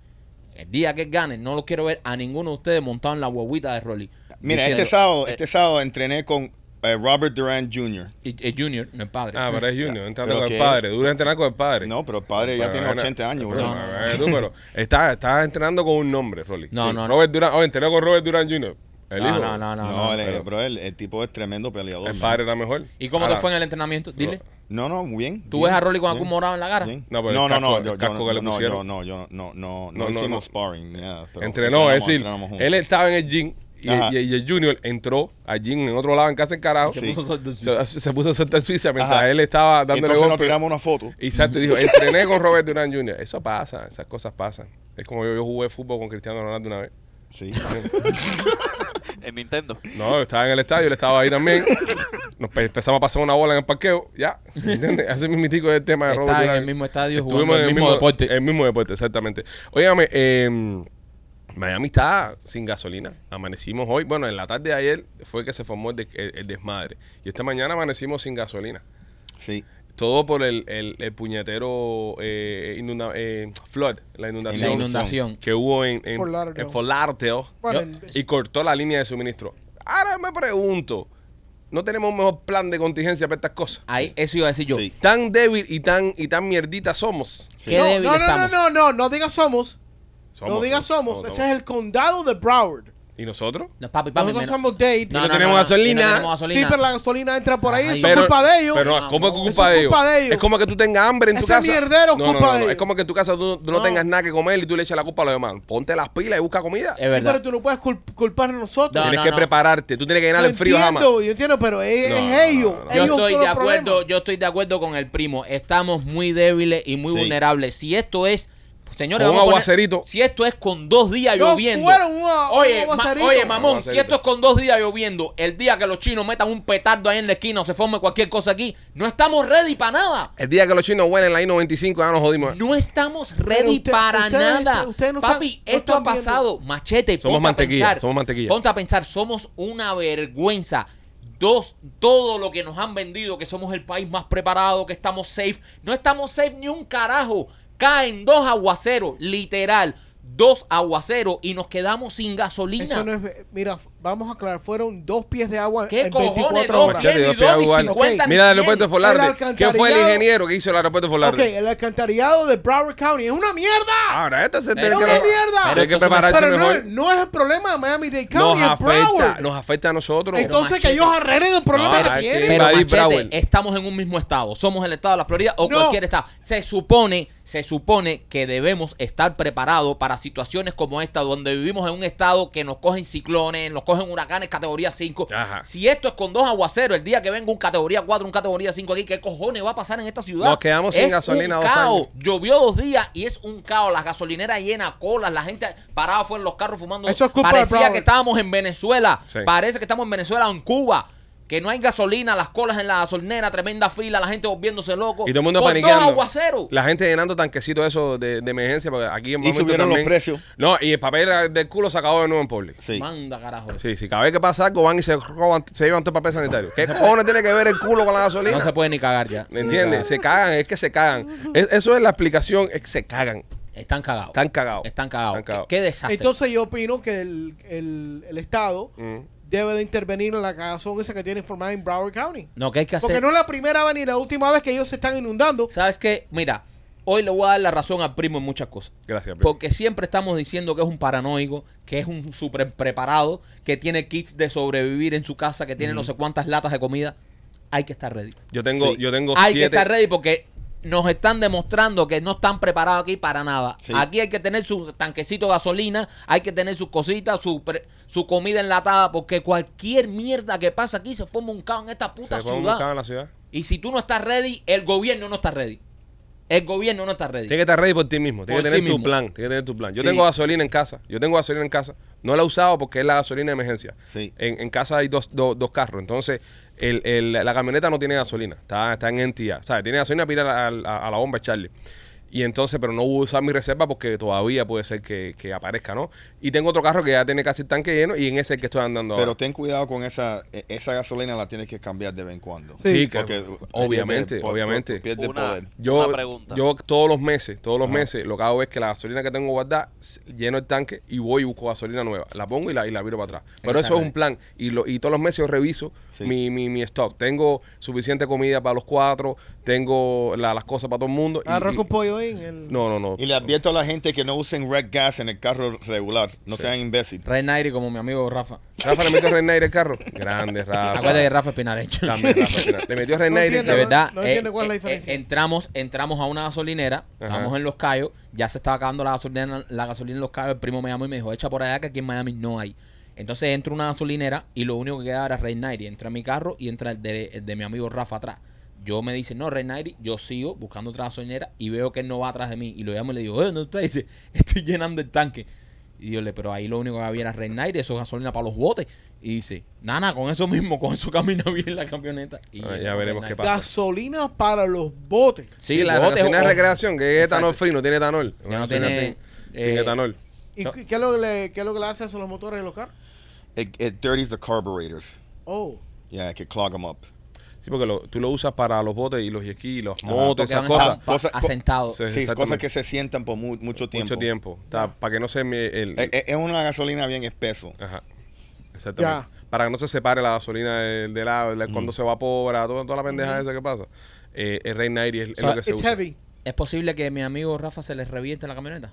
El día que gane, no lo quiero ver a ninguno de ustedes montado en la huevita de Rolly. Mira, Diciendo- este sábado, Eh. este sábado entrené con eh, Robert Durant Jr. Y- y Junior, no el padre. Ah, pero es Junior, entrando con el padre. Duro entrenar con el padre. No, pero el padre ya Pero, tiene bueno, 80 años, pero, bro. No, no, eh, tú, pero está, está entrenando con un nombre, Rolly. No, Sí. no, no. Robert Durant. Oh, entrenó con Robert Durant Jr. El no, hijo. no, no, no, No, no. el, pero- bro, el, el tipo es tremendo peleador. El man. padre era mejor. ¿Y cómo Ahora, te fue en el entrenamiento? Dile. No, no, muy bien. ¿Tú bien, ves a Rolly con bien, algún morado en la cara? bien. No, pero el no, no, casco- no, el yo- casco yo- que le no, pusieron. yo- no, yo no, no, no, No, no, hicimos no. sparring. pero Entrenó, es decir, juntos. él estaba en el gym y, Ajá. y- y el Junior entró al gym en otro lado en casa del carajo. Sí. Se puso a soltar Se, se puso a soltar suiza mientras Ajá. él estaba dándole Entonces nos tiramos una foto. Y Santi dijo, entrené con Robert Durant Jr. Eso pasa, esas cosas pasan. Es como yo, yo jugué fútbol con Cristiano Ronaldo una vez. Sí. En Nintendo. No, yo estaba en el estadio, él estaba ahí también. Nos pe- empezamos a pasar una bola en el parqueo, ya. ¿Entiendes? Ese mismitico es el tema de Robert en Durant. el mismo estadio Estuvimos jugando el mismo deporte. El mismo deporte, exactamente. Óigame, eh, Miami está sin gasolina. Amanecimos hoy, bueno, en la tarde de ayer fue que se formó el, de- el- el desmadre. Y esta mañana amanecimos sin gasolina. Sí. Todo por el, el, el puñetero eh, inunda- eh, flood, la inundación, la inundación. que hubo en, en, Fort Lauderdale. en Fort Lauderdale Bueno, Yo- en- y cortó la línea de suministro. Ahora me pregunto, ¿no tenemos un mejor plan de contingencia para estas cosas? Ahí, eso iba a decir yo. Sí. Tan débil y tan, y tan mierdita somos. Qué no, débil no, no, no, estamos. no, no, no digas somos. Somos, no digas somos. somos, Ese es el condado de Broward. ¿Y nosotros? No, papi, papi. Nosotros somos date. no tenemos gasolina. y no tenemos Sí, gasolina. pero la gasolina entra por ahí. Ay, Eso es culpa de ellos. Pero Ah, ¿cómo es no. culpa de es ellos? culpa de ellos. Es como que tú tengas hambre en tu Ese casa. mierdero es no, no, culpa no, de no. ellos. Es como que en tu casa tú, tú no, No. tengas nada que comer y tú le echas la culpa a los demás. Ponte las pilas y busca comida. Es Sí, verdad. pero tú no puedes cul- culpar a nosotros. No, Tienes no, que no. prepararte. Tú tienes que llenar el frío jamás. entiendo, yo entiendo, pero es, No, es no, ellos. no, no. Yo ellos estoy de acuerdo, yo estoy de acuerdo con el primo. Estamos muy débiles y muy Sí. vulnerables. Si esto es, señores, un a aguacerito. si esto es con dos días No lloviendo. a- oye, un ma- aguacerito. oye, mamón, Aguacerito. si esto es con dos días lloviendo, el día que los chinos metan un petardo ahí en la esquina o se forme cualquier cosa aquí, no estamos ready para nada. El día que los chinos huelen la I-95 ya nos jodimos. No estamos ready usted- para nada. no Papi, están- no esto ha viendo. pasado. Machete, Somos ponte a mantequilla, pensar. somos mantequilla. Ponte a pensar, somos una vergüenza. Dos, todo lo que nos han vendido, que somos el país más preparado, que estamos safe. No estamos safe ni un carajo. Caen dos aguaceros, literal. Dos aguaceros y nos quedamos sin gasolina. Eso no es. Mira, vamos a aclarar. Fueron dos pies de agua ¿Qué en cojones? 24 Dos horas. Pies, dos pies Mira el aeropuerto de El Forlarde. ¿Qué fue el ingeniero que hizo el aeropuerto de Ok, Forlarde? el alcantarillado de Broward County es una mierda. Ahora, esto se Pero tiene es que, una mierda. tiene que Pero prepararse Pero no, mejor. no es el problema de Miami-Dade Nos County, es afecta, Broward. nos afecta a nosotros. Entonces Machete. que ellos arreglen el problema No, que hay que- tienen. Pero Machete, Broward. estamos en un mismo estado. Somos el estado de la Florida o No. cualquier estado. Se supone, se supone que debemos estar preparados para situaciones como esta, donde vivimos en un estado que nos cogen ciclones, nos cogen huracanes categoría 5. Ajá. Si esto es con dos aguaceros, el día que venga un categoría 4, un categoría 5 aquí, ¿qué cojones va a pasar en esta ciudad? Nos quedamos sin gasolina un dos caos. años. Llovió dos días y es un caos. Las gasolineras llenas, colas, la gente parada fuera en los carros fumando. Eso es culpa de Parecía que estábamos en Venezuela. Sí. Parece que estamos en Venezuela o en Cuba. Que no hay gasolina, las colas en la gasolinera, tremenda fila, la gente volviéndose loco. Y todo el mundo Con paniqueando. dos aguaceros. La gente llenando tanquecitos esos de, de emergencia, porque aquí en Y subieron los precios. No, y el papel del culo se acabó de nuevo en Publix. Sí. Manda carajo. Sí, sí, cada vez que pasa algo van y se roban, se llevan todo el papel sanitario. ¿Qué cojones tiene que ver el culo con la gasolina? No se puede ni cagar ya. ¿Me entiendes? Se cagan, es que se cagan. Es- eso es la explicación, es que se cagan. Están cagados. Están cagados. Están cagados. Están cagados. ¿Qué, qué desastre. Entonces yo opino que el, el, el Estado Mm. Debe de intervenir en la cagazón esa que tiene formada en Broward County. no, ¿qué hay que hacer? Porque no es la primera vez ni la última vez que ellos se están inundando. ¿Sabes qué? Mira, hoy le voy a dar la razón al primo en muchas cosas. Gracias, primo. Porque siempre estamos diciendo que es un paranoico, que es un súper preparado, que tiene kits de sobrevivir en su casa, que tiene no sé cuántas latas de comida. Hay que estar ready. Yo tengo, Sí. yo tengo Hay que estar ready porque nos están demostrando que no están preparados aquí para nada. Sí. Aquí hay que tener su tanquecito de gasolina, hay que tener sus cositas, su, pre- su comida enlatada, porque cualquier mierda que pasa aquí se forma un caos en esta puta se fue un ciudad. caos en la ciudad. Y si tú no estás ready, el gobierno no está ready. El gobierno no está ready. Tienes que estar ready por ti mismo. Tienes que tener tu mismo. plan. Tienes que tener tu plan. Yo Sí. tengo gasolina en casa. Yo tengo gasolina en casa. No la he usado porque es la gasolina de emergencia. Sí. En, en casa hay dos, dos, dos carros. Entonces, el, el- la camioneta no tiene gasolina. Está, está en entidad. ¿Sabes? Tiene gasolina para ir a- a la bomba Charlie. Y entonces, pero no voy a usar mi reserva porque todavía puede ser que, que aparezca, ¿no? Y tengo otro carro que ya tiene casi el tanque lleno y en ese es el que estoy andando Pero ahora. ten cuidado con esa, e- esa gasolina la tienes que cambiar de vez en cuando. Sí, que- Porque obviamente, pierde- obviamente. por- pierde Una, poder. Yo, una pregunta. yo todos los meses, todos los Ajá. meses, lo que hago es que la gasolina que tengo guardada, lleno el tanque y voy y busco gasolina nueva. La pongo y la, y la viro para atrás. Pero eso es un plan. Y, lo, y todos los meses yo reviso Sí. mi, mi, mi stock. Tengo suficiente comida para los cuatro, tengo la- las cosas para todo el mundo. y- Arroz y- con pollo ahí en el... no, no, no. Y le advierto a la gente que no usen red gas en el carro regular. No Sí. sean imbéciles. Red Nairi como mi amigo Rafa. Rafa le metió Red Knight el carro. Grande, Rafa. Acuérdate que Rafa es pinarecho. También, Rafa. Le metió Red No Knight. entiendo, De verdad, No eh, entiendo cuál es la eh, diferencia. eh, entramos, entramos a una gasolinera, Ajá. estamos en Los Cayos, ya se estaba acabando la gasolina, la gasolina en Los Cayos, el primo me llamó y me dijo, echa por allá que aquí en Miami no hay. Entonces entro a una gasolinera y lo único que queda era Rey Nairi. Entra mi carro y entra el de, el de mi amigo Rafa atrás. Yo me dice, no, Rey Nairi, yo sigo buscando otra gasolinera y veo que él no va atrás de mí. Y lo llamo y le digo, eh, no está, dice, estoy llenando el tanque. Y yo le, pero ahí lo único que había era Rey Nairi, eso es gasolina para los botes. Y dice, nana, con eso mismo, con eso camina bien la camioneta. Y Ah, ya veremos qué pasa. Gasolina para los botes. Sí, Sí, la botes gasolina de recreación, que es etanol free, no tiene etanol. Una no gasolina tiene, sin, sin eh, etanol. ¿Y So- qué, es lo que le, qué es lo que le hace a los motores de los carros? It, it dirties the carburetors. Oh. Yeah, it can clog them up. Sí, porque lo- tú lo usas para los botes y los ski, los Ajá, motos, esas cosas. pa- Cosa- co- asentados. Sí, cosas que se sientan por mu- mucho tiempo. Mucho tiempo. Está- para que no se me... El, Eh, eh, Es una gasolina bien espeso. Ajá. Exactamente. Para que no se separe la gasolina del, del lado, del- cuando se evapora, toda, toda la pendeja esa que pasa. Eh, el Rey Nairi es, es lo que se It's usa. heavy. ¿Es posible que mi amigo Rafa se le reviente la camioneta?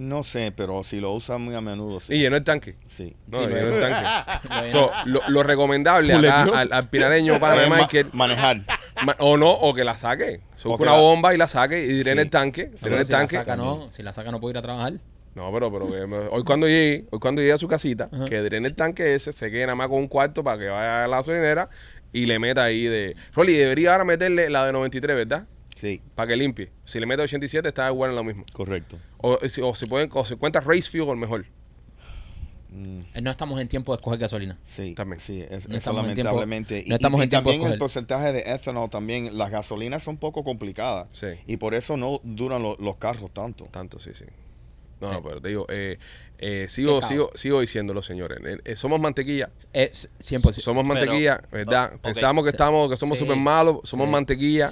No sé, pero si lo usan muy a menudo, Y sí. llenó el tanque. sí. No, Sí, llenó lo- el tanque. Lo So, lo, lo recomendable acá al, al pirareño para Eh, ma- Michael, manejar. ma- o no, o que la saque. So, O una la- bomba y la saque y diré en Sí. el tanque. El si la saca no, si la saca no puede ir a trabajar. No, pero, pero que hoy cuando llegue, hoy cuando llegue a su casita, que drene el tanque ese, se quede nada más con un cuarto para que vaya a la gasolinera y le meta ahí de. Rolly, debería ahora meterle la de 93, ¿verdad? Sí, Para que limpie. Si le mete 87, está igual en lo mismo. correcto. O, si- o si pueden, o si cuenta race fuel, mejor. Mm, Eh, No estamos en tiempo de escoger gasolina. Sí, También. sí, es, No eso estamos en tiempo- lamentablemente. no estamos y, y en tiempo de también el porcentaje de ethanol, también las gasolinas son poco complicadas. Sí. Y por eso no duran lo- los carros tanto. Tanto, sí, sí. No, no, pero te digo, eh, eh, sigo, sigo, sigo diciéndolo, señores. Eh, eh, somos mantequilla. Es 100%. Somos Pero- mantequilla, ¿verdad? Pensamos que Sí. estamos, que somos Sí. súper malos, somos Sí. mantequilla.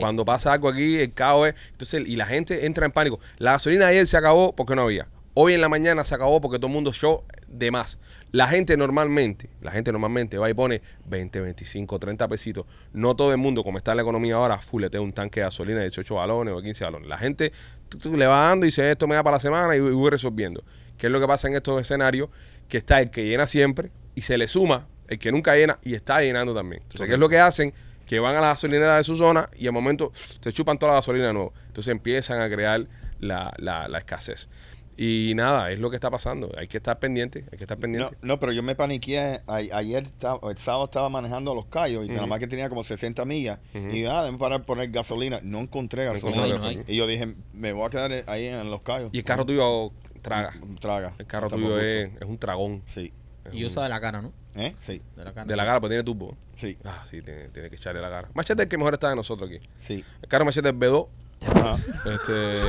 Cuando pasa algo aquí, el caos es. Entonces, y la gente entra en pánico. La gasolina ayer se acabó porque no había. Hoy en la mañana se acabó porque todo el mundo show de más. La gente normalmente, la gente normalmente va y pone 20, 25, 30 pesitos. No todo el mundo, como está la economía ahora, fuletea un tanque de gasolina de 18 galones o 15 galones. La gente tú- tú le va dando y dice esto me da para la semana y voy resolviendo. ¿Qué es lo que pasa en estos escenarios? Que está el que llena siempre y se le suma el que nunca llena y está llenando también. Entonces, ¿qué es lo que hacen? Que van a la gasolinera de su zona y al momento se chupan toda la gasolina de nuevo. Entonces empiezan a crear la, la- la escasez. Y nada, es lo que está pasando. Hay que estar pendiente, hay que estar No, pendiente. no, pero yo me paniqué. a- ayer, el sábado estaba manejando a los callos y nada más que tenía como 60 millas. Y ah, déjame parar a poner gasolina. No encontré gasolina. Y yo dije, me voy a quedar ahí en los callos. Y el carro tuyo traga. Traga. El carro tuyo por es, gusto. es un tragón. Sí. Y usa de la cara, ¿no? ¿Eh? Sí. De la cara. De la cara, pues tiene turbo. Sí. Ah, sí, tiene, tiene que echarle la cara. Machete es el que mejor está de nosotros aquí. Sí. El carro Machete es B2. Ajá. Este.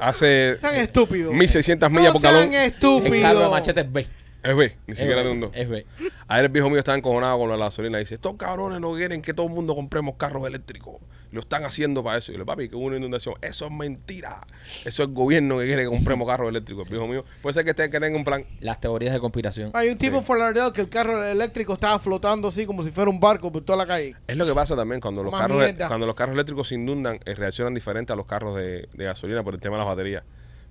hace Sean estúpidos. 1600 millas No por sean galón. El carro de estúpidos. machete es B. Es B, ni Es siquiera de un 2. Es B. Ayer el viejo mío estaba encojonado con la gasolina y dice, estos cabrones no quieren que todo el mundo compremos carros eléctricos. Lo están haciendo para eso. Y yo le papi, que hubo una inundación. Eso es mentira. Eso es el gobierno que quiere que compremos carros eléctricos. El viejo mío. Puede ser que, esté, que tenga un plan. Las teorías de conspiración. Hay un tipo Sí. en Lauderdale que el carro eléctrico estaba flotando así como si fuera un barco por toda la calle. Es lo que pasa también cuando los Más carros mierda. cuando los carros eléctricos se inundan, eh, reaccionan diferente a los carros de, de gasolina por el tema de las baterías.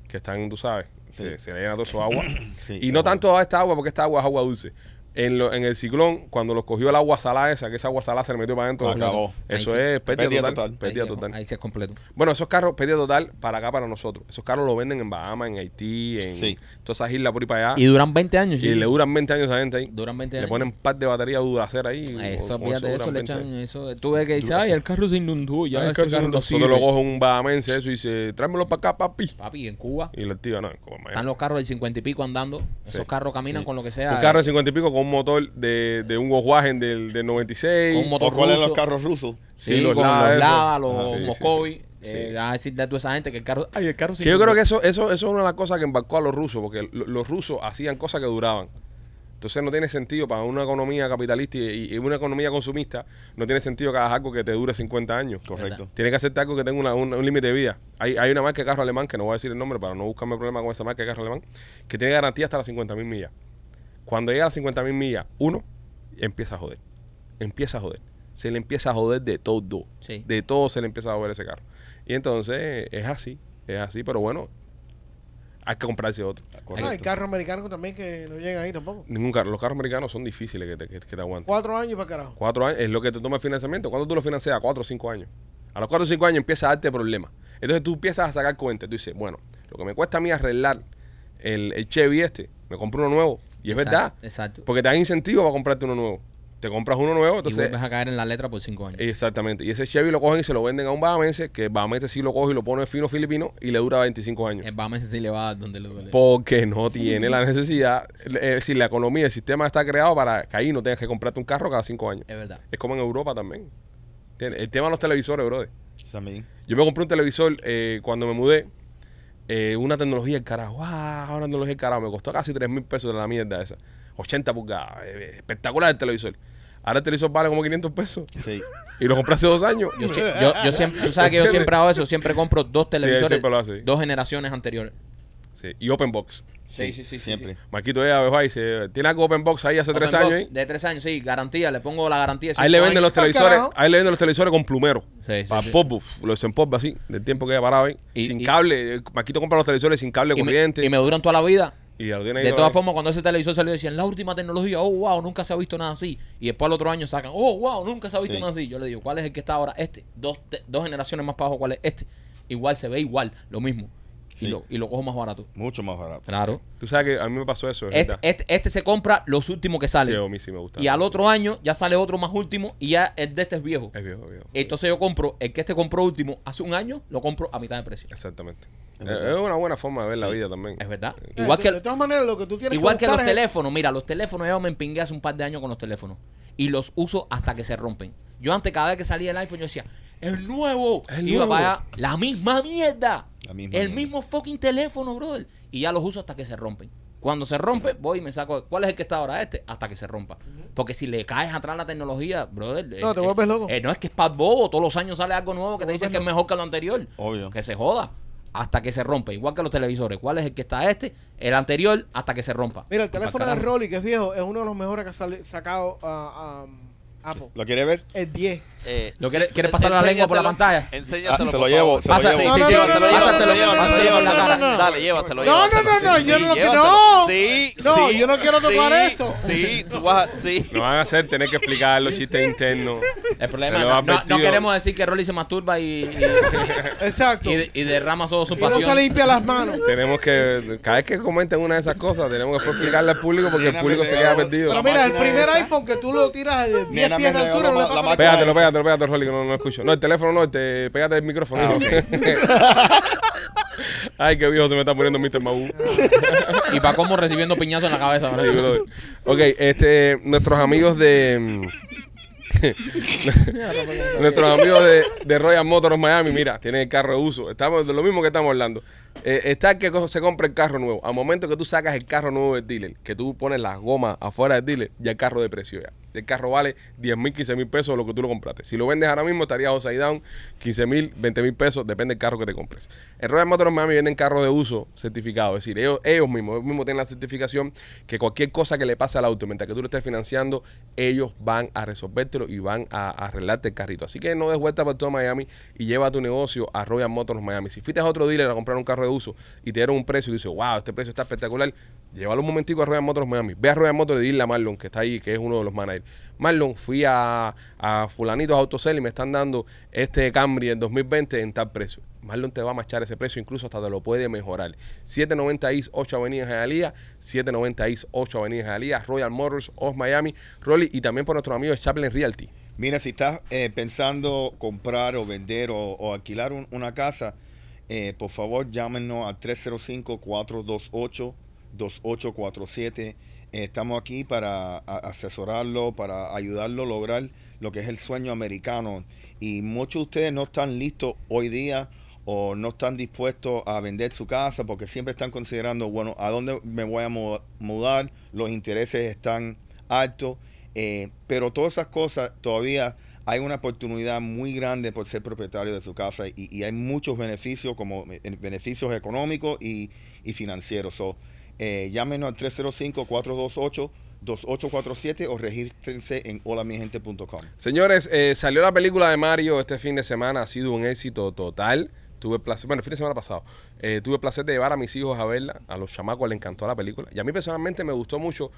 Que están, tú sabes, Sí. se le llena todo su agua. Sí, y no tanto esta agua, porque esta agua es agua dulce. En, lo- en el ciclón, cuando los cogió el agua salada esa, que esa agua salada se le metió para adentro. Acabó. Eso Ahí sí. es pérdida, Pérdida total. total. Pérdida ahí, sí es- total. ahí sí es completo. Bueno, esos carros, pérdida total para acá, para nosotros. Esos carros los venden en Bahamas, en Haití, en Sí. todas esas islas por ahí para allá. Y duran 20 años. Y, sí. le duran 20 años a esa gente ahí. Duran 20 Le años. ponen un par de baterías Duracell ahí. Eso, fíjate, eso le 20 echan, eso. Tú ves que dice, ay, el carro se inundó, ya ese el carro Solo lo coge un bahamense eso y dice, tráemelo para acá, papi. Papi, en Cuba Y lo activa, no, están los carros del 50 y pico andando. Esos carros caminan con lo que sea. Un carro de eh, 50 y pico con un motor de, de un Volkswagen del, del 96. Con un motor ¿O cuáles ruso. los carros rusos? Sí, Sí, los con Lada, los. Lada, los Ah, sí, sí, Moscovi. sí. eh, Sí. a decirle a toda esa gente que el carro. Ay, el carro Que yo creo que eso, eso, eso es una de las cosas que embarcó a los rusos, porque lo- los rusos hacían cosas que duraban. Entonces no tiene sentido para una economía capitalista y, y una economía consumista, no tiene sentido que hagas algo que te dure 50 años. Correcto. Tiene que hacerte algo que tenga una- un, un límite de vida. Hay, hay una marca de carro alemán, que no voy a decir el nombre para no buscarme problema con esa marca de carro alemán, que tiene garantía hasta las 50 mil millas. Cuando llega a las 50 mil millas, uno empieza a joder. Empieza a joder. Se le empieza a joder de todo. Sí. De todo se le empieza a joder ese carro. Y entonces es así, es así, pero bueno, hay que comprarse otro. No, hay carros americanos también que no llegan ahí tampoco. Ningún carro. Los carros americanos son difíciles que te, que, que te aguanten. Cuatro años para carajo. Cuatro años es lo que te toma el financiamiento. ¿Cuándo tú lo financias? A cuatro o cinco años. A los cuatro o cinco años empieza a darte problemas. Entonces tú empiezas a sacar cuenta. Tú dices, bueno, lo que me cuesta a mí arreglar el, el Chevy este, me compro uno nuevo. Y es Exacto, verdad. Exacto. Porque te dan incentivo para comprarte uno nuevo. Te compras uno nuevo, y entonces... vuelves a caer en la letra por 5 años. Exactamente. Y ese Chevy lo cogen y se lo venden a un bahamense, que el bahamense sí lo coge y lo pone fino filipino y le dura 25 años. El Bahamas sí le va a donde le duele. Porque no tiene la necesidad. Es decir, la economía, el sistema está creado para que ahí no tengas que comprarte un carro cada cinco años. Es verdad. Es como en Europa también. El tema de los televisores, brother. También. Yo me compré un televisor eh, cuando me mudé. Eh, una tecnología del carajo. ¡Wow! Una tecnología del carajo. Me costó casi 3 mil pesos de la mierda esa. 80 pulgadas. eh, espectacular el televisor. Ahora el televisor vale como 500 pesos. Sí. Y lo compré hace dos años. Yo, yo, yo siempre, tú sabes que yo siempre hago eso, siempre compro dos televisores, siempre lo hace. dos generaciones anteriores. Sí, y Open Box. Sí, sí, sí, sí, Siempre. Marquito ya abajo ahí, se, tiene algo Open Box ahí hace tres años. ahí. De tres años, sí, garantía, le pongo la garantía. de Ahí le venden los años. Televisores, carajo. ahí le venden los televisores con plumero. Sí, sí, para sí. pop, los así, del tiempo que haya parado ahí. Y- sin y- cable. Marquito compra los televisores sin cable y me, corriente. y me duran toda la vida. y ya ahí De todas ahí. formas, cuando ese televisor salió, decían la última tecnología, oh, wow, nunca se ha visto nada así. Y después al otro año sacan, oh, wow, nunca se ha visto Sí. nada así. Yo le digo, ¿cuál es el que está ahora? Este. Dos, te- dos generaciones más para abajo, ¿cuál es? Este. Igual se ve igual, lo mismo. Y, Sí. lo, y lo cojo más barato. Mucho más barato. Claro. Tú sabes que a mí me pasó eso, es Este, este, este se compra los últimos que Sí, salen. a mí sí me gusta. y al otro año ya sale otro más último y ya el de este es viejo. Es viejo, viejo. Entonces yo compro el que este compró último hace un año, lo compro a mitad de precio. Exactamente. Es es una buena forma de ver la vida también. Es verdad. Eh, Igual que, de todas maneras, lo que tú tienes igual que los buscar es- teléfonos. Mira, los teléfonos yo me empingué hace un par de años con los teléfonos. Y los uso hasta que se rompen. Yo antes, cada vez que salía el iPhone, yo decía, el nuevo. El Iba nuevo. para allá, la misma mierda. La misma el mierda. mismo fucking teléfono, brother. Y ya los uso hasta que se rompen. Cuando se rompe, voy y me saco. ¿Cuál es el que está ahora? Este, hasta que se rompa. Porque si le caes atrás la tecnología, brother. No, te vuelves loco. eh, no es que es pad bobo. Todos los años sale algo nuevo que te dice que es mejor que lo anterior. Obvio. Que se joda. Hasta que se rompe. Igual que los televisores. ¿Cuál es el que está este? El anterior hasta que se rompa. Mira, el teléfono de. Rolly, que es viejo, es uno de los mejores que ha sacado um, ¿Lo quiere ver? El 10. Eh, ¿Lo quiere- sí, quiere pasar la lengua por la pantalla? Enséñaselo, Ah, se lo llevo, se lo llevo. No, no, sí, no, no, pásaselo, no, pásaselo, por la cara. no, no. Dale, llévaselo. No, no, no, no, yo no lo quiero- no. Sí, No, yo no quiero tocar eso. Sí, tú vas a... Sí. Nos van a hacer tener que explicar los chistes internos. El problema es no, no, queremos decir que Rolly se masturba y, Exacto. y, y, Y, de- y derrama todo su no se pasión. limpia las manos. Tenemos que, cada vez que comenten una de esas cosas, tenemos que explicarle al público porque el público se queda perdido. Pero mira, el primer iPhone que tú lo tiras de 10 Nena, pies me de altura, no le la pasa máquina. nada. Pégatelo, pégatelo, pégatelo, Rolly, que no, no escucho. No, el teléfono no, te, pégate el micrófono. Ah, Ay, qué viejo se me está poniendo Mr. Mabu. Y para cómo recibiendo piñazo en la cabeza. Sí, ok, este, nuestros amigos de. nuestros amigos de, de Royal Motors Miami, mira, tienen el carro de uso. Estamos de lo mismo que estamos hablando. Eh, está el que se compra el carro nuevo. Al momento que tú sacas el carro nuevo del dealer, que tú pones las gomas afuera del dealer, ya el carro de precio ya. El carro vale 10 mil, 15 mil pesos lo que tú lo compraste. Si lo vendes ahora mismo, estaría down 15 mil, 20 mil pesos, depende del carro que te compres. En Royal Motors Miami venden carros de uso certificados. Es decir, ellos, ellos mismos, ellos mismos tienen la certificación que cualquier cosa que le pase al auto mientras que tú lo estés financiando, ellos van a resolvértelo y van a, a arreglarte el carrito. Así que no des vuelta por todo Miami y lleva tu negocio a Royal Motors Miami. Si fuiste a otro dealer a comprar un carro de uso y te dieron un precio y dices, wow, este precio está espectacular, llévalo un momentico a Royal Motors Miami. Ve a Royal Motors y dile a Marlon, que está ahí, que es uno de los managers. Marlon, fui a, a fulanitos Autocel y me están dando este Camry en 2020 en tal precio. Marlon te va a machar ese precio, incluso hasta te lo puede mejorar. 790 East 8 Avenida Hialeah, 790 East 8 Avenida Hialeah, Royal Motors of Miami, Rolly y también por nuestro amigo de Chaplin Realty. Mira, si estás eh, pensando comprar o vender o, alquilar un- una casa, eh, por favor llámenos al 305-428-2847. Eh, estamos aquí para asesorarlo, para ayudarlo a lograr lo que es el sueño americano. Y muchos de ustedes no están listos hoy día o no están dispuestos a vender su casa porque siempre están considerando, bueno, ¿a dónde me voy a mu- mudar? Los intereses están altos. Eh, pero todas esas cosas todavía hay una oportunidad muy grande por ser propietario de su casa y, hay muchos beneficios como eh, beneficios económicos y, y financieros. So, eh, llámenos al 305-428-2847 o regístrense en holamigente.com. Señores, eh, salió la película de Mario este fin de semana, ha sido un éxito total. Tuve el placer, bueno, el fin de semana pasado, eh, tuve el placer de llevar a mis hijos a verla, a los chamacos les encantó la película. Y a mí personalmente me gustó mucho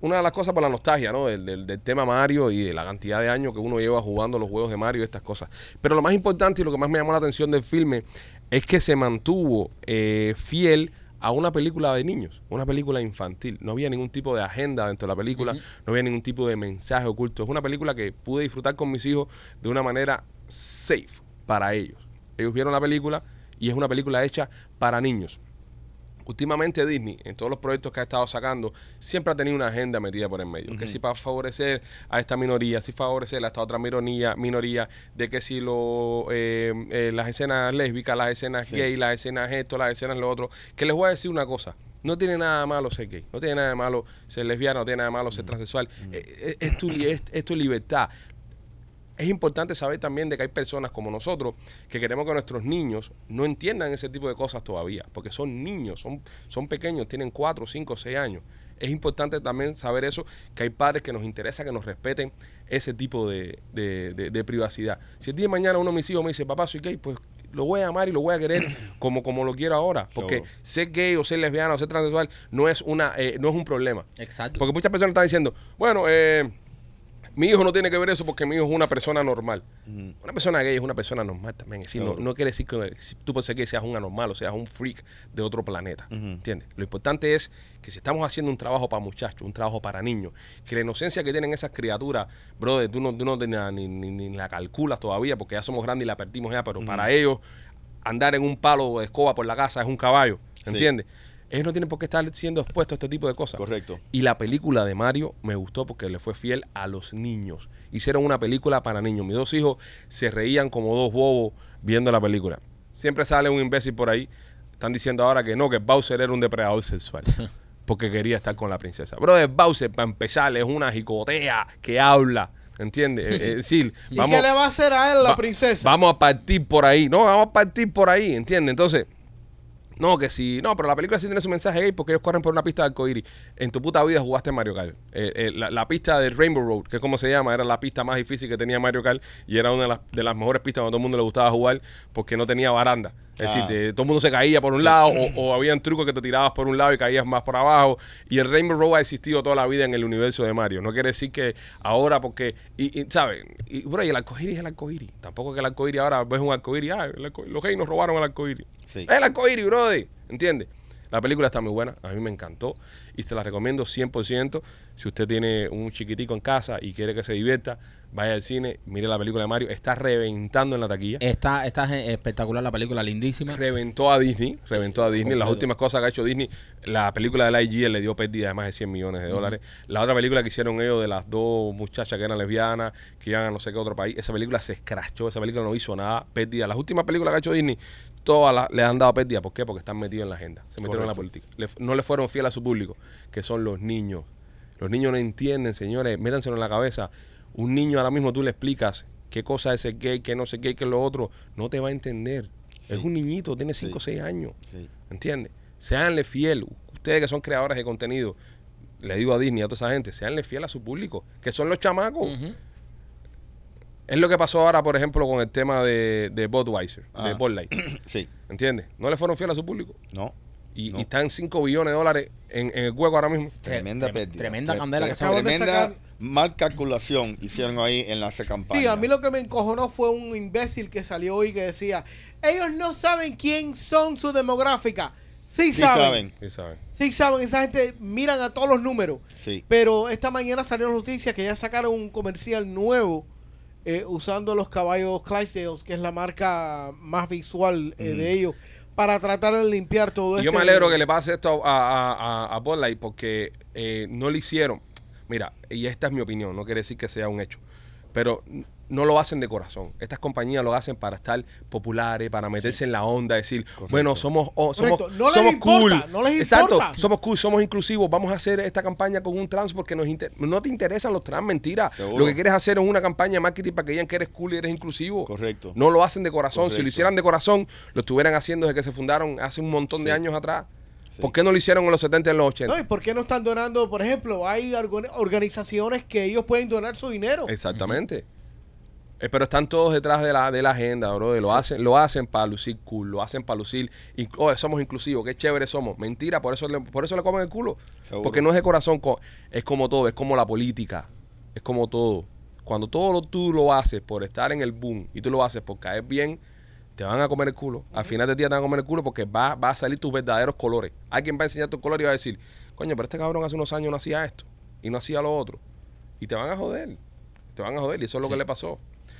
una de las cosas por la nostalgia, ¿no? Del, del- del tema Mario y de la cantidad de años que uno lleva jugando los juegos de Mario y estas cosas. Pero lo más importante y lo que más me llamó la atención del filme es que se mantuvo eh, fiel a una película de niños, una película infantil. No había ningún tipo de agenda dentro de la película, no había ningún tipo de mensaje oculto. Es una película que pude disfrutar con mis hijos de una manera safe para ellos. Ellos vieron la película y es una película hecha para niños. Últimamente Disney, en todos los proyectos que ha estado sacando, siempre ha tenido una agenda metida por el medio. Que si para favorecer a esta minoría, si favorecer a esta otra minoría, minoría de que si lo, eh, eh, las escenas lésbicas, las escenas gay, las escenas esto, las escenas lo otro. Que les voy a decir una cosa. No tiene nada de malo ser gay, no tiene nada de malo ser lesbiana, no tiene nada de malo ser transexual. Eh, es, tu, es- es tu libertad es importante saber también de que hay personas como nosotros que queremos que nuestros niños no entiendan ese tipo de cosas todavía, porque son niños, son, son pequeños, tienen 4, 5, 6 años. Es importante también saber eso, que hay padres que nos interesa que nos respeten ese tipo de, de- de- de privacidad. Si el día de mañana uno de mis hijos me dice, papá, soy gay, pues lo voy a amar y lo voy a querer como, como lo quiero ahora. Porque Seguro. ser gay o ser lesbiana o ser transexual no es, una, eh, no es un problema. Exacto. Porque muchas personas están diciendo, bueno, eh, mi hijo no tiene que ver eso porque mi hijo es una persona normal. Una persona gay es una persona normal también. Es decir, no, no quiere decir que si tú puedes ser gay seas un anormal o seas un freak de otro planeta. Ujú. ¿Entiendes? Lo importante es que si estamos haciendo un trabajo para muchachos, un trabajo para niños, que la inocencia que tienen esas criaturas, brother, tú no, tú no ni, ni- ni la calculas todavía porque ya somos grandes y la perdimos ya, pero para ellos andar en un palo de escoba por la casa es un caballo. Sí. Ellos no tienen por qué estar siendo expuestos a este tipo de cosas. Correcto. Y la película de Mario me gustó porque le fue fiel a los niños. Hicieron una película para niños. Mis dos hijos se reían como dos bobos viendo la película. Siempre sale un imbécil por ahí. Están diciendo ahora que no, que Bowser era un depredador sexual. Porque quería estar con la princesa. Brother, Bowser, para empezar, es una jicotea que habla. ¿Entiendes? Eh, eh, Es decir, ¿Y qué le va a hacer a él la va- princesa? Vamos a partir por ahí. No, vamos a partir por ahí, ¿entiendes? Entonces, no, que si. No, pero la película sí tiene su mensaje gay porque ellos corren por una pista de arcoíris. En tu puta vida jugaste Mario Kart. Eh, eh, la, pista de Rainbow Road, que es como se llama, era la pista más difícil que tenía Mario Kart y era una de las, de las mejores pistas donde todo el mundo le gustaba jugar porque no tenía baranda. Es Ah. decir, te- todo el mundo se caía por un lado o, o habían trucos que te tirabas por un lado y caías más por abajo. Y el Rainbow Road ha existido toda la vida en el universo de Mario. No quiere decir que ahora porque, y, y, ¿sabes? Y, bro, y el arcoíris es el arcoíris. Tampoco que el arcoíris ahora ves un arcoíris, ah, el los gays nos robaron el arcoíris. Sí. Es el arcoíris, brother. ¿Entiendes? La película está muy buena, a mí me encantó y se la recomiendo 100%. Si usted tiene un chiquitico en casa y quiere que se divierta, vaya al cine, mire la película de Mario. Está reventando en la taquilla. Está, está espectacular la película, lindísima. Reventó a Disney, reventó a Disney. Las últimas cosas que ha hecho Disney, la película de la IG le dio pérdida de más de 100 millones de dólares. La otra película que hicieron ellos de las dos muchachas que eran lesbianas, que iban a no sé qué otro país, esa película se escrachó, esa película no hizo nada, pérdida. Las últimas películas que ha hecho Disney, todas las- le han dado pérdida. ¿Por qué? Porque están metidos en la agenda, se metieron en la política. Le- no le fueron fieles a su público, que son los niños. Los niños no entienden, señores, métanselo en la cabeza. Un niño ahora mismo tú le explicas qué cosa es el gay, qué no sé qué, qué es lo otro, no te va a entender. Es un niñito, tiene 5 o Sí. 6 años. Sí. ¿Entiendes? Seanle fiel. Ustedes que son creadores de contenido, le digo a Disney y a toda esa gente, seanle fiel a su público, que son los chamacos. Es lo que pasó ahora, por ejemplo, con el tema de, de Budweiser, de Ah. Bud Light. Sí. ¿Entiendes? No le fueron fiel a su público. No. Y, No. y están 5 billones de dólares en, en el hueco ahora mismo. Tremenda Trem- pérdida. tremenda Tre- candela tre- que se Tremenda sacar. mal calculación hicieron ahí en la campaña. Sí, a mí lo que me encojonó fue un imbécil que salió hoy que decía, ellos no saben quién son su demográfica. Sí, Sí saben. saben. Sí, saben. Sí saben. Esa gente miran a todos los números. Sí. Pero esta mañana salió noticias que ya sacaron un comercial nuevo eh, usando los caballos Clydesdales, que es la marca más visual eh, de ellos, para tratar de limpiar todo Y yo este- me alegro que le pase esto a, a, a, a Bud Light porque eh, no le hicieron. Mira, y esta es mi opinión, no quiere decir que sea un hecho, pero no lo hacen de corazón. Estas compañías lo hacen para estar populares, para meterse en la onda, decir, Correcto. bueno, somos, oh, somos. No somos importa, cool. no les Exacto, importa. somos cool, somos inclusivos. Vamos a hacer esta campaña con un trans porque nos inter- no te interesan los trans, mentira. Seguro. Lo que quieres hacer es una campaña de marketing para que digan que eres cool y eres inclusivo. Correcto. No lo hacen de corazón. Si lo hicieran de corazón, lo estuvieran haciendo desde que se fundaron hace un montón de años atrás. Sí. ¿Por qué no lo hicieron en los 70 y en los 80? No, ¿y por qué no están donando? Por ejemplo, hay organ- organizaciones que ellos pueden donar su dinero. Exactamente. Eh, pero están todos detrás de la, de la agenda, bro. Lo hacen, lo hacen para lucir cool, lo hacen para lucir. Oh, somos inclusivos, qué chévere somos. Mentira, por eso le, por eso le comen el culo. Seguro. Porque no es de corazón, co- es como todo, es como la política, es como todo. Cuando todo lo, tú lo haces por estar en el boom y tú lo haces por caer bien, te van a comer el culo. Al final del día te van a comer el culo porque va, va a salir tus verdaderos colores. Alguien va a enseñar tus colores y va a decir, coño, pero este cabrón hace unos años no hacía esto y no hacía lo otro. Y te van a joder. Te van a joder y eso es lo Sí. que le pasó.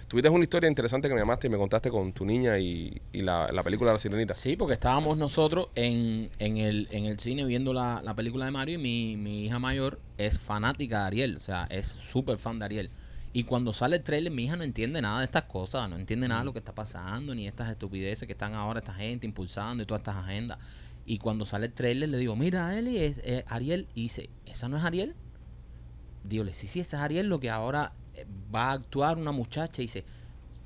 Tuviste una historia interesante que me llamaste y me contaste con tu niña y, la, la película la sirenita. Sí, porque estábamos nosotros en, en, el, en el cine viendo la, la película de Mario y mi, hija mayor es fanática de Ariel, o sea, es súper fan de Ariel. Y cuando sale el trailer, mi hija no entiende nada de estas cosas, no entiende nada de lo que está pasando, ni estas estupideces que están ahora esta gente impulsando y todas estas agendas. Y cuando sale el trailer, le digo, mira, Eli, es, es Ariel. Y dice, ¿esa no es Ariel? Dígole, sí, sí, esa es Ariel, lo que ahora eh, va a actuar una muchacha y dice,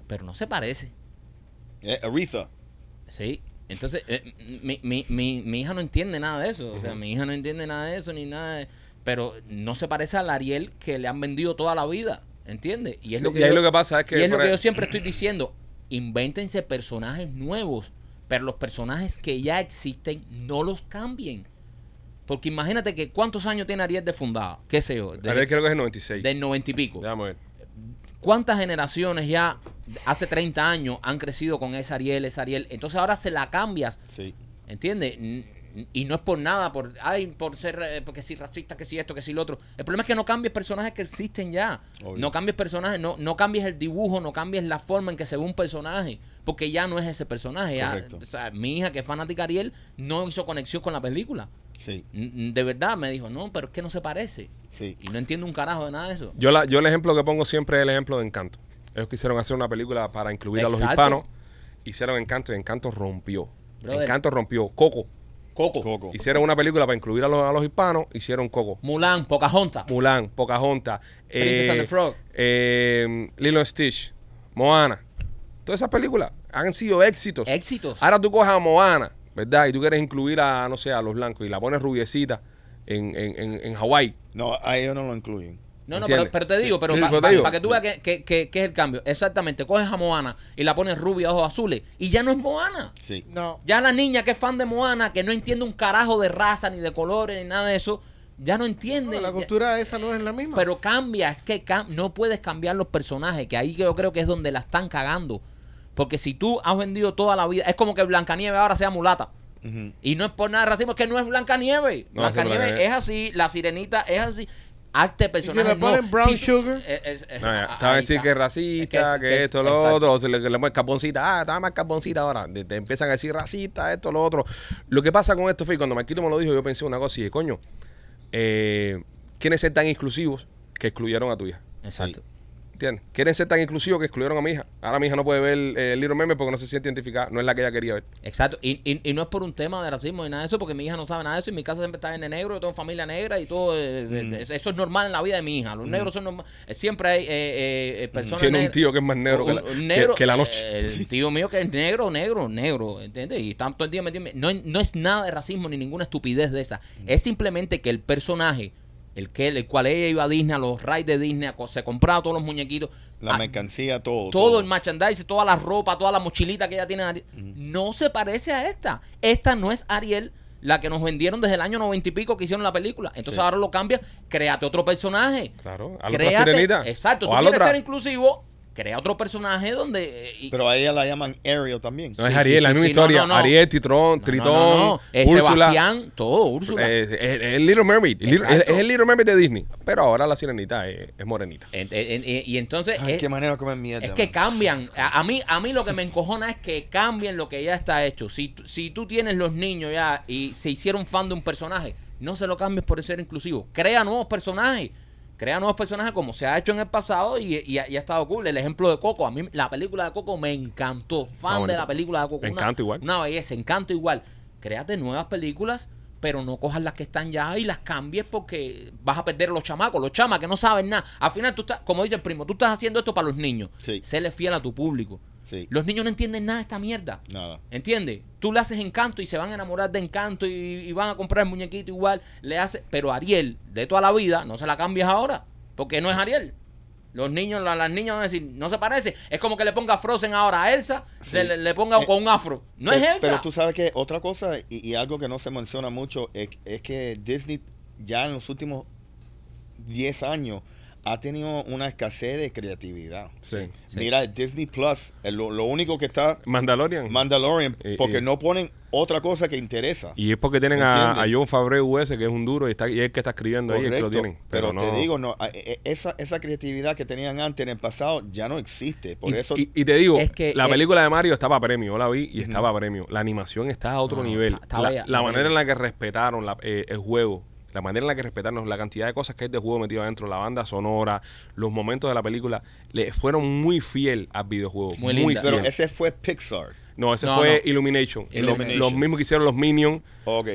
pero no se parece. Eh, Aretha. Sí. Entonces, eh, mi, mi, mi, mi hija no entiende nada de eso. O sea, mi hija no entiende nada de eso ni nada de- Pero no se parece al Ariel que le han vendido toda la vida. ¿Entiendes? Y es lo que, Y yo, lo que pasa es que y es lo que ahí- yo siempre estoy diciendo. Invéntense personajes nuevos. Pero los personajes que ya existen, no los cambien. Porque imagínate que cuántos años tiene Ariel de fundada. ¿Qué sé yo? de- Ariel creo que es el 96. del noventa y pico. Déjame ver. ¿Cuántas generaciones ya hace 30 años han crecido con esa Ariel, esa Ariel? Entonces ahora se la cambias, Sí. ¿entiendes? Y no es por nada, por ay, por ser, eh, porque si racista, que si esto, que si lo otro. El problema es que no cambies personajes que existen ya. Obvio. No cambies personajes, no, no cambies el dibujo, no cambies la forma en que se ve un personaje, porque ya no es ese personaje. Ya, Correcto. o sea, mi hija, que es fanática de Ariel, no hizo conexión con la película. Sí, De verdad me dijo, no, pero es que no se parece. sí. Y no entiendo un carajo de nada de eso. Yo, la, yo el ejemplo que pongo siempre es el ejemplo de Encanto. Ellos quisieron hacer una película para incluir a los hispanos. Hicieron Encanto y Encanto rompió. Brother. Encanto rompió. Coco. Coco, Coco. Hicieron una película para incluir a los, a los hispanos. Hicieron Coco. Mulan, Pocahontas. Mulan, Pocahontas, Princess and the Frog. eh, Lilo and Stitch, Moana. Todas esas películas han sido éxitos. Éxitos. Ahora tú coges a Moana, ¿verdad? Y tú quieres incluir a, no sé, a los blancos y la pones rubiecita en, en, en, en Hawái. No, a ellos no lo incluyen. No, no, pero, pero te digo, pero Sí, para que tú veas que, que- que- que es el cambio. Exactamente, coges a Moana y la pones rubia, ojos azules, y ya no es Moana. Sí. No. Ya la niña que es fan de Moana, que no entiende un carajo de raza, ni de colores, ni nada de eso, ya no entiende. No, la Ya- cultura esa no es la misma. pero cambia, es que cam- no puedes cambiar los personajes, que ahí yo creo que es donde la están cagando. Porque si tú has vendido toda la vida, es como que Blancanieves ahora sea mulata. Y no es por nada de racismo, es que no es. No, Blancanieves Blancanieves. es así, la sirenita es así. Arte de si le ponen no. brown Sí, sugar? es- es- es- No, ya, ah, decir está. que es racista, Es que, que- esto, lo exacto. otro, o se le, le caponcita, ah, está más caponcita ahora. Te, te empiezan a decir racista, esto, lo otro. Lo que pasa con esto, Fui, cuando Marquito me lo dijo, yo pensé una cosa y dije, coño, eh, quieren ser tan inclusivos que excluyeron a tu hija. Exacto. ¿Entiendes? Quieren ser tan inclusivos que excluyeron a mi hija. Ahora mi hija no puede ver eh, el Little Meme porque no se siente identificada. No es la que ella quería ver. Exacto. Y, y, y no es por un tema de racismo ni nada de eso, porque mi hija no sabe nada de eso. Y mi casa siempre está en de negro, yo tengo familia negra y todo. eh, Mm. de- eso es normal en la vida de mi hija. Los negros son normales. Siempre hay eh, eh, eh, personas Tiene un tío que es más negro que la, un que- que la noche. eh, El tío mío que es negro, negro, negro, ¿entiendes? Y está todo el día metido. No, no es nada de racismo ni ninguna estupidez de esa. Mm. Es simplemente que el personaje, el que el cual ella iba a Disney, a los rides de Disney, se compraba todos los muñequitos. La mercancía, todo. todo el merchandise, toda la ropa, toda la mochilita que ella tiene, Ariel, no se parece a esta. Esta no es Ariel, la que nos vendieron desde el año noventa y pico que hicieron la película. Entonces Sí. ahora lo cambias, créate otro personaje. Claro, a la Créate-. Exacto, O tú quieres otra. ser inclusivo, crea otro personaje donde... eh, y- Pero a ella la llaman Ariel también. No Sí, es sí, Ariel, sí, la misma sí, no, historia. no, no. Ariel, Titrón, no, Tritón, no, no, no. Úrsula. Sebastián, todo, Úrsula. Eh, Es, es- es el Little Mermaid. El es, el Little Mermaid de Disney. Pero ahora la sirenita es, es morenita. En- en- en- y entonces... Ay, es- qué manera de comer mierda. Es que man. cambian. A, a mí, a mí lo que me encojona es que cambien lo que ya está hecho. Si, tú- si tú tienes los niños ya y se hicieron fan de un personaje, no se lo cambies por ser inclusivo. Crea nuevos personajes. Crea nuevos personajes como se ha hecho en el pasado y, y ha, y ha estado cool. El ejemplo de Coco, a mí la película de Coco me encantó. Fan de la película de Coco. Una- Encanto igual. Una belleza, encanto igual. Créate nuevas películas, pero no cojas las que están ya y las cambies porque vas a perder a los chamacos. Los chamas que no saben nada. Al final tú estás, como dice el primo, tú estás haciendo esto para los niños. Sí. Séle fiel a tu público. Sí. Los niños no entienden nada de esta mierda. Nada. ¿Entiendes? Tú le haces encanto y se van a enamorar de encanto y, y van a comprar el muñequito igual. Le hace, pero Ariel, de toda la vida, no se la cambias ahora. Porque no es Ariel. Los niños, la- las niñas van a decir, no se parece. Es como que le ponga Frozen ahora a Elsa, se le, le ponga Eh, con un afro. No Pero- es Elsa. Pero tú sabes que otra cosa y, y algo que no se menciona mucho es, es que Disney ya en los últimos 10 años ha tenido una escasez de creatividad. Sí. Sí. Mira, Disney Plus, el- lo, lo único que está Mandalorian. Mandalorian, Y- porque y- no ponen otra cosa que interesa. y es porque tienen a, a. John Favreau ese, que es un duro, y, está, y es el que está escribiendo ahí, el que lo Correcto. tienen. Pero, no. te digo, no, a- e- esa, esa creatividad que tenían antes en el pasado ya no existe. Por y, eso, y- y te digo, Es que, la película de Mario estaba a premio, yo la vi y estaba a premio. La animación está a otro No, nivel. está- está la, bella, la está manera bella. en la que respetaron la- eh, el juego, la manera en la que respetaron la cantidad de cosas que hay de juego metido adentro, la banda sonora, los momentos de la película, le fueron muy fiel al videojuego. Muy Muy, linda. fiel. pero ese fue Pixar. No, ese No, fue no. Illumination. Illumination. Los, los mismos que hicieron los Minions.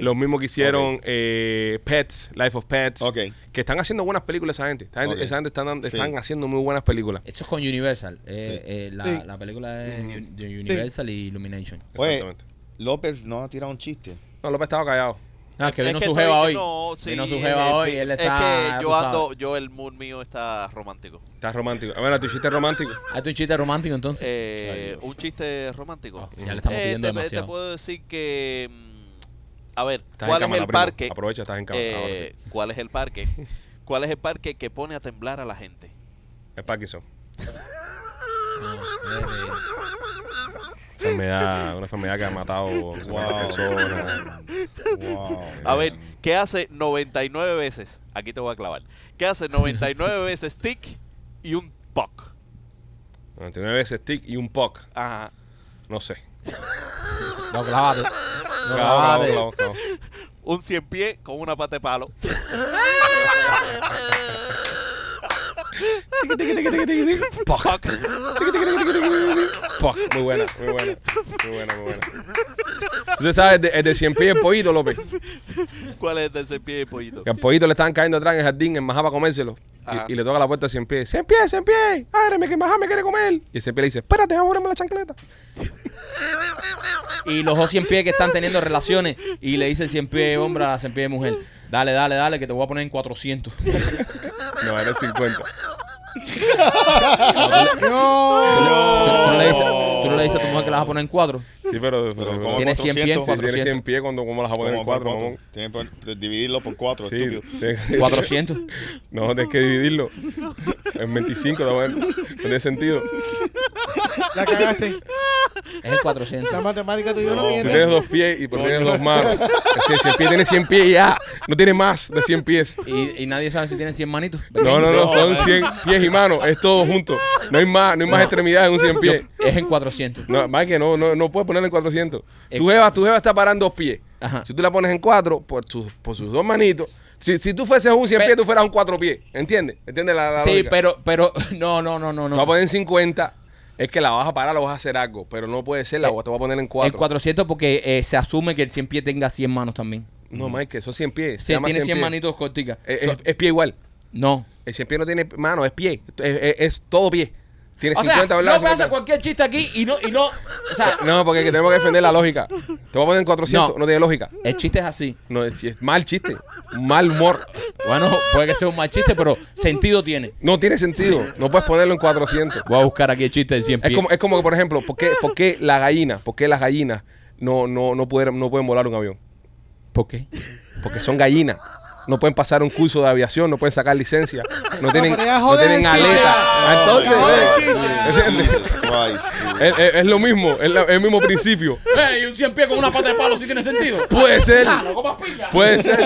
Los mismos que hicieron eh, Pets, Life of Pets. Ok. Que están haciendo buenas películas esa gente. Esa gente, Ok. esa gente están, Sí. están haciendo muy buenas películas. Esto es con Universal. Eh, eh, la, Sí. la película es de Universal y Illumination. Oye, Exactamente. López no ha tirado un chiste. No, López estaba callado. Ah, que Es vino su jeva hoy. no, sí, vino su es- jeva es- hoy él es está. que tú yo ando, sabes. yo el mood mío está romántico. Está romántico. A ver, tu chiste romántico. Hazte un chiste romántico entonces. Eh, Ay, un chiste romántico. Ah, ya le estamos Eh, pidiendo te, te demasiado. puedo decir que. mm, A ver, Estás ¿cuál en es cámara, el primo. parque? Aprovecha, estás en cámara. eh, sí. ¿Cuál es el parque? ¿Cuál es el parque que pone a temblar a la gente? Es Parkinson. No sé. Enfermedad, una enfermedad que ha matado no sé Wow. personas. Wow. A ver, ¿qué hace 99 veces? Aquí te voy a clavar. ¿Qué hace 99 veces tic y un puck? 99 veces stick y un puck. Ajá. No sé. No, clávate. No, clavo. Un cien pie con una pata de palo. Puck. Puck. Muy buena, muy buena. Muy buena, muy buena. ¿Tú te sabes el de, el de 100 pies el pollito, López? ¿Cuál es el del cien pie y pollito? Que al pollito le estaban cayendo atrás en el jardín, en Majá para comérselo. Y, y le toca la puerta a 100 pies. 100 pies, 100 pies. Ábreme que Majá me quiere comer. Y el 100 pies le dice, espérate, ponerme la chancleta. Y los dos cien pies que están teniendo relaciones y le dice el cien pie hombre a la cien pie mujer. Dale, dale, dale, que te voy a poner en 400. No, era el 50. ¿Tú, tú no le dices, tú no le dices a tu mujer que la vas a poner en 4. Sí, pero, pero, Pero como- como Tiene 100 pies en si tiene 400. 100 pies, cuando, ¿cómo las vas a poner en ¿Cómo por 4, cuatro? mamón? Tienes que dividirlo por cuatro, Sí, estúpido. tienes- 400. No, tienes que dividirlo. En 25, no, bueno, no tiene sentido. La cagaste. Es el 400. La matemática tuya no, No. Tú miente. tienes dos pies y pero tienes dos manos. Es decir, 100 pies tiene 100 pies y ya. No tiene más de 100 pies. Y, y nadie sabe si tienen 100 manitos. No, no, no, No, son man. 100 pies y manos. Es todo junto. No hay más, no hay más extremidades en un 100 pies. Es en 400. No, más que no, no, no puedes ponerlo en 400. Tu jeva, tu jeva está parando dos pies. Ajá. Si tú la pones en cuatro, por, sus- por sus dos manitos. Si, si tú fueses un 100 Pe- pies, tú fueras un cuatro pies. ¿Entiendes? ¿Entiendes la, la Sí, lógica? pero, pero, no, no, no, no. Tú vas a no. poner en 50, es que la vas a parar, la vas a hacer algo. Pero no puede ser, la te voy a poner en El 4. 400 porque eh, se asume que el 100 pie tenga 100 manos también. No, Mike, eso es 100 pies. se Sí, llama tiene 100 pies. manitos corticas. Es, es- es pie igual. No. El 100 pies no tiene mano, es pie. Es, es- es todo pie. Tiene O sea, 50 no puedes 50. hacer cualquier chiste aquí y no, y no, o sea, No, porque tenemos que defender la lógica. Te voy a poner en 400, no, No. tiene lógica. el chiste es así. No, es, es mal chiste. Mal humor. Bueno, puede que sea un mal chiste, pero sentido tiene. No tiene sentido. No puedes ponerlo en 400. Voy a buscar aquí el chiste del 100 Es pies. como, es como que, por ejemplo, ¿por qué, por qué la gallina, por qué las gallinas no, no, no, pueden, no pueden volar un avión? ¿Por qué? Porque son gallinas. No pueden pasar un curso de aviación, no pueden sacar licencia, no tienen, no tienen el aleta. Entonces, el eh. Es, es- es lo mismo, es la- el mismo principio. ¡Ey, un 100 pies con una pata de palo si tiene sentido! Puede ser, Ah, no comas piña. puede ser. ¿Qué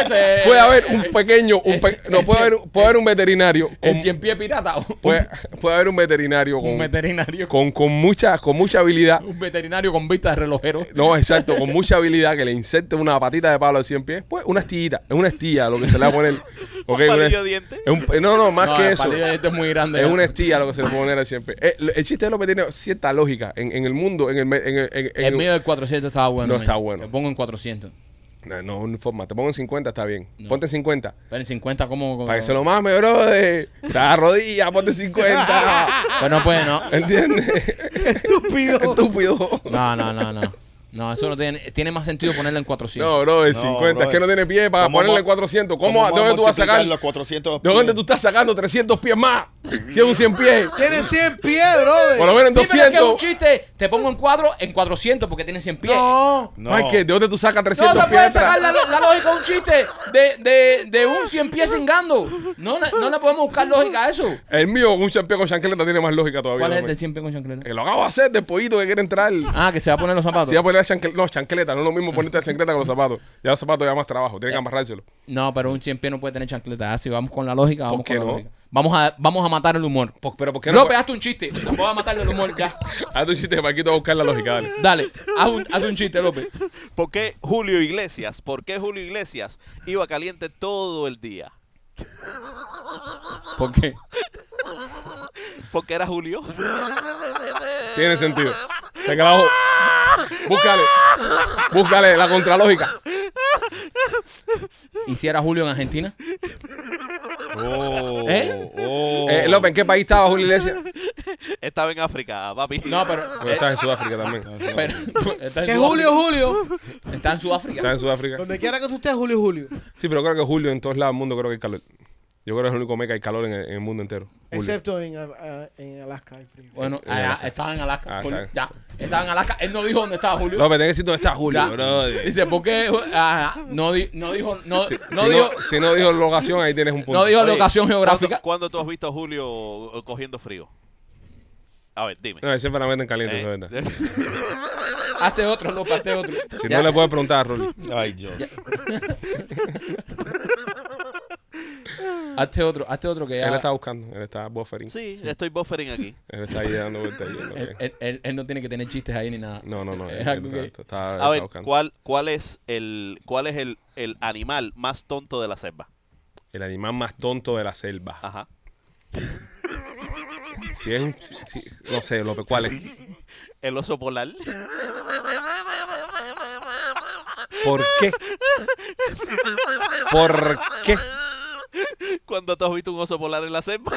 es ese? Puede haber un pequeño, un pe- no puede haber, puede haber un veterinario, El con- 100 pies pirata. Un, puede, puede haber un veterinario un con, veterinario. con, con mucha, con mucha habilidad. Un veterinario con vista de relojero. No, exacto, con mucha habilidad que le inserte una patita de palo de 100 pies, pues una estillita, es una estilla lo que se le va a poner. ok, ¿Un una- palillo de diente? es un- no, no, más No, que el eso. palillo de este es muy grande. Es ya. una estilla lo que se le puede poner al 100 pies. Eh, el chiste de López tiene cierta lógica en, en el mundo, en el, en el, en- en- El mío del 400 estaba bueno. No man. está bueno. Te pongo en 400. No, no, no forma. Te pongo en 50, está bien. No. Ponte en 50. Pero en 50, ¿cómo? Para que se lo mame, bro. De la rodilla, ponte 50. Pues no puede, no. ¿Entiendes? Estúpido. Estúpido. No, no, no, no. No, eso no tiene. Tiene más sentido ponerlo en 400. No, bro, el No, 50. es brother. que no tiene pie para ¿Cómo ponerle mo- 400. ¿Cómo, ¿Cómo ¿De dónde tú vas a sacar? los 400 ¿De dónde pies? tú estás sacando 300 pies más? Si es un 100 pies. Tiene 100 pies, brother. Por lo menos en Sí, pero es que es un 200. chiste. Te pongo en cuadro en 400 porque tiene 100 pies. No. No. Ay, que ¿de dónde tú sacas No 300 se pies? puede extra? sacar la, la lógica de un chiste de, de, de un 100 pies cingando. No, le- no le podemos buscar lógica a eso. El mío, un 100 pies con chancleta, tiene más lógica todavía. ¿Cuál es el hombre. de 100 pies con chancleta? Que lo acabo de hacer del pollito que quiere entrar. Ah, que se va a poner los zapatos. Si va a poner no, chancleta, no es lo mismo ponerte la chancleta con los zapatos. Ya los zapatos ya más trabajo, tiene que amarrárselo. No, pero un 100 pies no puede tener chancleta. Así vamos con la lógica, vamos qué con la no? lógica. Vamos a, vamos a matar el humor. Pero ¿por qué no? López, hazte un chiste. Vamos a matarle el humor ya. Haz tu chiste, Paquito, a buscar la lógica, dale. Dale, haz un, haz un chiste, López. ¿Por qué Julio Iglesias? ¿Por qué Julio Iglesias iba caliente todo el día? ¿Por qué? Porque era Julio. Tiene sentido. Se acabó. Búscale. Búscale la contralógica. ¿Hiciera Julio en Argentina? Oh, ¿Eh? oh. Eh, López, ¿en qué país estaba Julio Iglesias? Estaba en África, papi. No, pero. Pues está en Sudáfrica también. pero está, en Que. Julio, Julio. Está en Sudáfrica. Está en Sudáfrica. Donde quiera que tú estés, Julio, Julio. Sí, pero creo que Julio en todos lados del mundo creo que hay calor. Yo creo que es el único mes que hay calor en el, en el mundo entero. Julio. Excepto en, ah, en Alaska hay frío. Bueno, En allá, Alaska. estaba en Alaska. Ah, Julio. está ya, estaba en Alaska. Él no dijo dónde estaba Julio. López, tenés que decir dónde está Julio, brother. Dice, ¿por qué? Ah, no, di- no dijo, no, Si, no si dijo, no, si no dijo locación, ahí tienes un punto. no dijo Oye, locación geográfica. ¿Cuándo, cuándo tú has visto a Julio eh, cogiendo frío? A ver, dime. No, ese siempre la meten caliente, Eh, eso es verdad. Hazte otro, López, hazte otro. Si Ya. no le puedes preguntar a Rolly. Ay, Dios. Hazte otro, hazte otro que ya. Él está buscando, él está buffering. sí, estoy buffering aquí. Él está ahí dando vueltas ahí. ¿no? Él, él- él- él no tiene que tener chistes ahí ni nada. No, no, no. Es él algo está, que- está- está- A está ver, buscando. ¿cuál, cuál es, el, cuál es el, el animal más tonto de la selva? El animal más tonto de la selva. Ajá. Si es un, si- no sé, López, ¿cuál es? El oso polar. ¿Por qué? ¿Por qué? Cuando tú has visto un oso polar en la selva.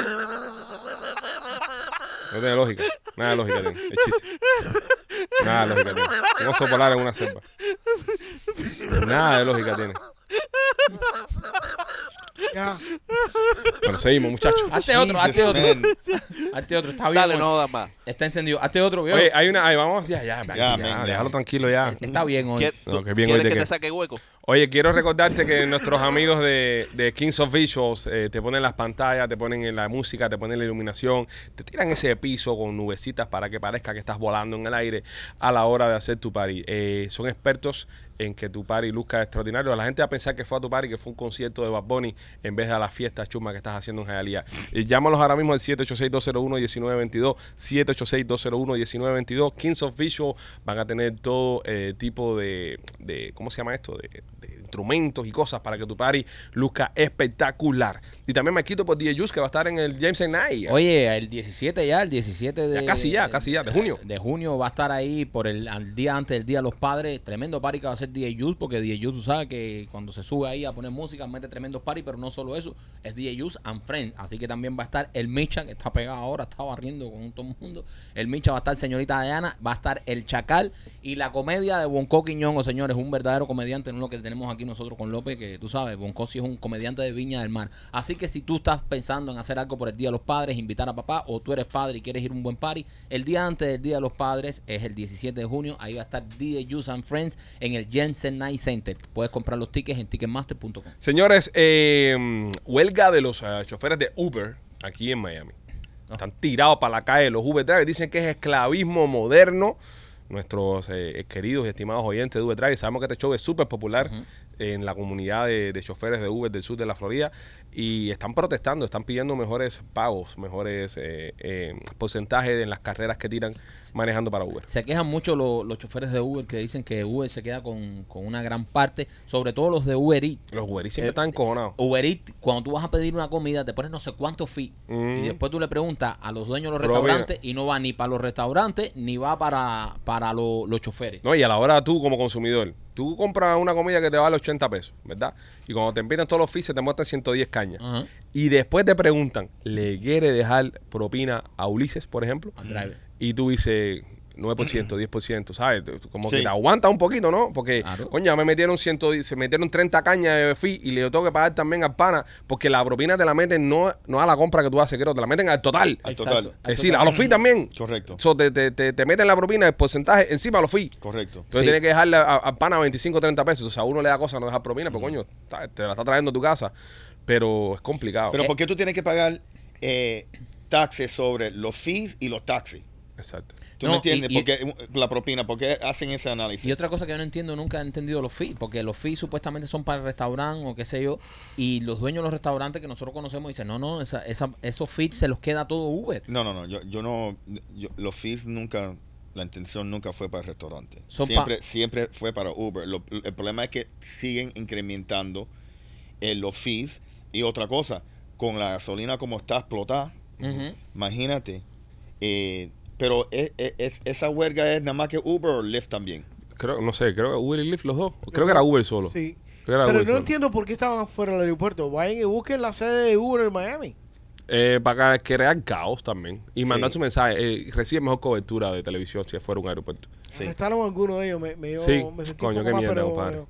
No tiene lógica. Nada de lógica tiene. Es chiste. Nada de lógica tiene. Un oso polar en una selva. Nada de lógica tiene. Ya. Bueno, seguimos, muchachos. Hazte otro, hazte otro. Hazte otro, está bien. Dale, no da más. Está encendido. Hazte otro, viejo. Oye, hay una. Ahí vamos, ya, ya, ya, Ya, ya, déjalo tranquilo ya. Está bien hoy. ¿Quie- No, que bien hoy ¿Quieres te que te saque hueco? Oye, quiero recordarte que nuestros amigos de, de Kings of Visuals eh, te ponen las pantallas, te ponen en la música, te ponen la iluminación, te tiran ese piso con nubecitas para que parezca que estás volando en el aire a la hora de hacer tu party. Eh, son expertos en que tu party luzca extraordinario. La gente va a pensar que fue a tu party, que fue un concierto de Bad Bunny en vez de a la fiesta chuma que estás haciendo en realidad. Y llámalos ahora mismo al 786-201-1922, 786-201-1922. Kings of Visual van a tener todo eh, tipo de, de, ¿cómo se llama esto? De, de instrumentos y cosas para que tu party luzca espectacular. Y también me quito por DJ Juice que va a estar en el James Night. Oye, el 17 ya, el 17 de... Ya casi ya, casi ya, de junio. De junio va a estar ahí por el al día antes del Día de los Padres. Tremendo party que va a hacer DJ porque DJ Juice, tú sabes que cuando se sube ahí a poner música, mete tremendos party, pero no solo eso, es DJ Juice and Friends. Así que también va a estar el Micha, que está pegado ahora, está barriendo con todo el mundo. El Micha va a estar señorita Diana, va a estar el Chacal y la comedia de Bonco Quiñongo, señores, un verdadero comediante, no lo que tenemos aquí nosotros con López, que tú sabes, Bonco sí es un comediante de Viña del Mar. Así que si tú estás pensando en hacer algo por el Día de los Padres, invitar a papá, o tú eres padre y quieres ir a un buen party, el día antes del Día de los Padres es el 17 de junio, ahí va a estar DJ Juice and Friends en el Jensen Night Center. Puedes comprar los tickets en ticketmaster.com. Señores, eh, huelga de los eh, choferes de Uber aquí en Miami. Están tirados para la calle los Uber drivers. Dicen que es esclavismo moderno. Nuestros eh, queridos y estimados oyentes de Uber Drive, sabemos que este show es súper popular en la comunidad de, de choferes de Uber del sur de la Florida y están protestando, están pidiendo mejores pagos, mejores eh, eh, porcentajes en las carreras que tiran manejando para Uber. Se quejan mucho lo- los choferes de Uber que dicen que Uber se queda con, con una gran parte, sobre todo los de Uber Eats. Los Uber siempre Eh, están encojonados. Uber Eats, cuando tú vas a pedir una comida, te pones no sé cuánto fee. Mm. Y después tú le preguntas a los dueños de los Pero restaurantes y no va ni para los restaurantes ni va para, para lo- los choferes. No, y a la hora tú como consumidor, tú compras una comida que te vale 80 pesos, ¿verdad? Y cuando te empiezan todos los fees, se te muestran 110 cañas. Y después te preguntan, ¿le quiere dejar propina a Ulises, por ejemplo? Al driver. Y tú dices 9%, 10%, ¿sabes? Como que Sí. te aguanta un poquito, ¿no? Porque, Claro. coño, ya me metieron 110, se metieron 30 cañas de fee y le tengo que pagar también al pana, porque la propina te la meten no, no a la compra que tú haces, creo, te la meten al total. Al Exacto. total. Es decir, a los fees también. Correcto. So, te, te, te, te meten la propina, el porcentaje encima de los fees. Correcto. Entonces Sí. tiene que dejarle a- al pana 25 o 30 pesos. O sea, a uno le da cosa no dejar propina, pero coño, ta- te la está trayendo a tu casa. Pero es complicado. Pero Eh, ¿por qué tú tienes que pagar eh, taxes sobre los fees y los taxis? Exacto. ¿Tú No, me entiendes? y- Porque eh, la propina, ¿por qué hacen ese análisis? Y otra cosa que yo no entiendo, nunca he entendido los fees, porque los fees supuestamente son para el restaurante o qué sé yo, y los dueños de los restaurantes que nosotros conocemos dicen, no, no, esa, esa- esos fees se los queda todo Uber. No, no, no. Yo, yo no. yo- los fees nunca. La intención nunca fue para el restaurante. Son pa- siempre, siempre fue para Uber. Lo- el problema es que siguen incrementando eh, los fees. Y otra cosa, con la gasolina como está explotada, imagínate, eh, Pero es- es- es- esa huelga es nada más que Uber o Lyft también. Creo, no sé, creo que Uber y Lyft los dos. Creo que era Uber solo. Sí. Pero Uber no solo. entiendo por qué estaban fuera del aeropuerto. Vayan y busquen la sede de Uber en Miami. Eh, para crear caos también. Y mandar Sí. su mensaje. Eh, recibe mejor cobertura de televisión si fuera un aeropuerto. Sí. Arrestaron a alguno de ellos. Me, me dio, Sí. me sentí Coño, qué mierda, compadre.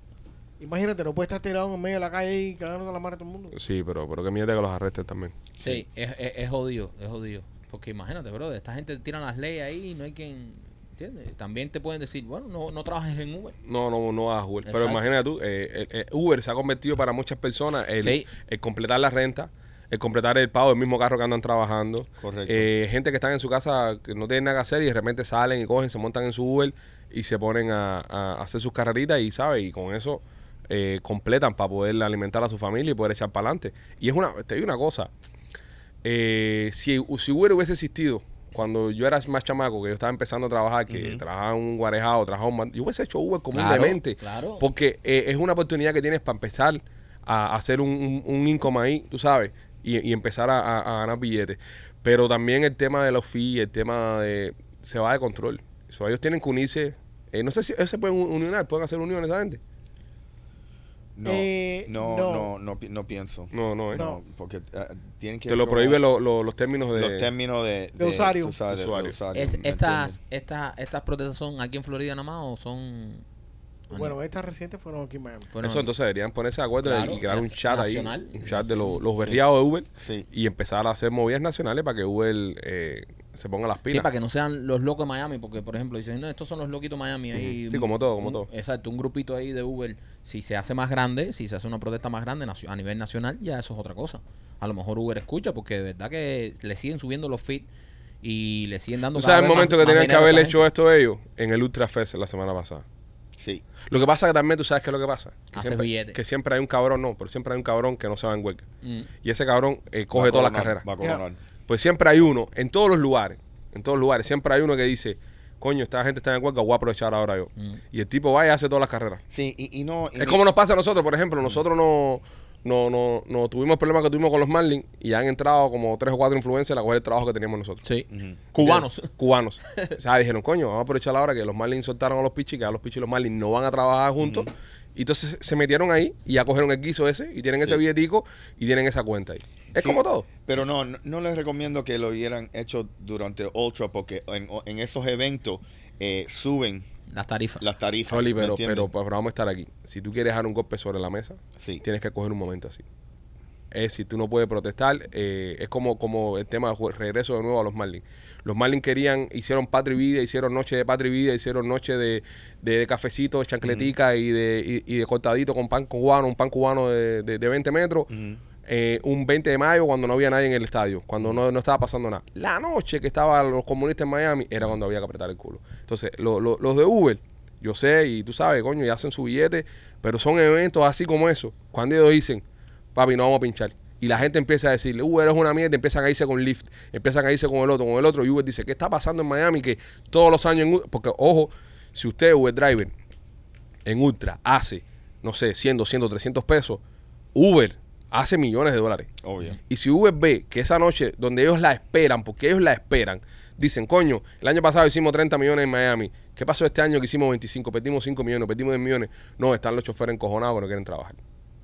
Imagínate, no puedes estar tirado en medio de la calle y cagando la madre a todo el mundo. Sí, pero, pero que mierda que los arresten también. Sí, es, es, es jodido, es jodido. Porque imagínate, bro, esta gente tira las leyes ahí y no hay quien. ¿Entiendes? También te pueden decir, bueno, no, no trabajes en Uber. No, no, no hagas Uber. Pero imagínate tú, eh, eh, eh, Uber se ha convertido para muchas personas el, Sí. el completar la renta, el completar el pago del mismo carro que andan trabajando. Correcto. Eh, gente que están en su casa que no tienen nada que hacer y de repente salen y cogen, se montan en su Uber y se ponen a, a hacer sus carreritas y, ¿sabes? Y con eso eh, completan para poder alimentar a su familia y poder echar para adelante. Y es una, te digo una cosa, eh, si, si Uber hubiese existido cuando yo era más chamaco, que yo estaba empezando a trabajar, que trabajaba en un guarejado, trabajaba un yo hubiese hecho Uber como un Claro, demente. claro. Porque eh, es una oportunidad que tienes para empezar a hacer un, un, un income ahí, tú sabes, y, y empezar a, a- a ganar billetes. Pero también el tema de los fees, el tema de... se va de control. So, ellos tienen que unirse. eh, no sé si ellos se pueden unionar, pueden hacer uniones esa gente. No, Eh, no, no. no, no, pi- no pienso. No, no, ¿eh? No, porque ah, tienen que Te lo como prohíben lo- lo- los términos de... los términos de, De usuario. tú sabes, de- de Usuario. usuario, Es- ¿me estas, estas, estas protestas son aquí en Florida nada más o son. Bueno, estas recientes fueron aquí en Miami. fueron- Eso entonces deberían ponerse de acuerdo Claro, y crear un chat nacional. ahí, un chat de los, los berriados de Uber Sí. y empezar a hacer movidas nacionales para que Uber eh, se ponga las Sí, pilas. para que no sean los locos de Miami, porque por ejemplo dicen, no, estos son los loquitos de Miami. Ahí, Sí, como todo, como un- todo. Exacto, un grupito ahí de Uber, si se hace más grande, si se hace una protesta más grande nacio- a nivel nacional, ya eso es otra cosa. A lo mejor Uber escucha, porque de verdad que le siguen subiendo los feeds y le siguen dando ¿Tú sabes el momento más- que tenían que haber hecho gente. esto ellos? En el Ultra Fest la semana pasada. Sí. Lo que pasa que también tú sabes qué es lo que pasa. Que Hace siempre, billete. que siempre hay un cabrón, no, pero siempre hay un cabrón que no se va en huelga. Mm. Y ese cabrón eh, coge todas las carreras. Va a coronar. Pues siempre hay uno, en todos los lugares, en todos los lugares, siempre hay uno que dice, coño, esta gente está en huelga, voy a aprovechar ahora yo. Mm. Y el tipo va y hace todas las carreras. Sí, y, y no. y Es como nos pasa a nosotros, por ejemplo, nosotros no, no, no, no tuvimos el problema que tuvimos con los Marlins y han entrado como tres o cuatro influencers a coger el trabajo que teníamos nosotros. Sí. Cubanos. Cubanos. o sea, dijeron, coño, vamos a aprovechar la hora que los Marlins soltaron a los pichis, que a los pichis y los Marlins no van a trabajar juntos. Y entonces se metieron ahí y ya cogieron el guiso ese y tienen ese billetico y tienen esa cuenta ahí. Es Sí, como todo. Pero no, no, no les recomiendo que lo hubieran hecho durante Ultra porque en, en esos eventos eh, suben Las tarifas. las tarifas. Oli, ¿me pero, entiendes? pero, pero vamos a estar aquí. Si tú quieres dejar un golpe sobre la mesa, Sí. tienes que coger un momento así. Es si tú no puedes protestar, eh, es como, como el tema de regreso de nuevo a los Marlins. Los Marlins querían, hicieron patria y vida, hicieron noche de patria y vida, hicieron noche de, de, cafecito, de chancletica y, de, y, y de cortadito con pan cubano, un pan cubano de, de, de 20 metros. Eh, un 20 de mayo cuando no había nadie en el estadio, cuando no, no estaba pasando nada. La noche que estaban los comunistas en Miami era cuando había que apretar el culo. Entonces, lo- lo- los de Uber, yo sé, y tú sabes, coño, y hacen su billete, pero son eventos así como eso. Cuando ellos dicen, papi, no vamos a pinchar. Y la gente empieza a decirle, Uber es una mierda, empiezan a irse con Lyft, empiezan a irse con el otro, con el otro, y Uber dice, ¿qué está pasando en Miami? Que todos los años en Uber, porque ojo, si usted Uber Driver en Ultra hace, no sé, 100, 200, 300 pesos, Uber hace millones de dólares. Obvio. Y si Uber ve que esa noche, donde ellos la esperan, porque ellos la esperan, dicen, coño, el año pasado hicimos 30 millones en Miami, ¿qué pasó este año que hicimos 25? Perdimos 5 millones, perdimos 10 millones. No, están los choferes encojonados que no quieren trabajar.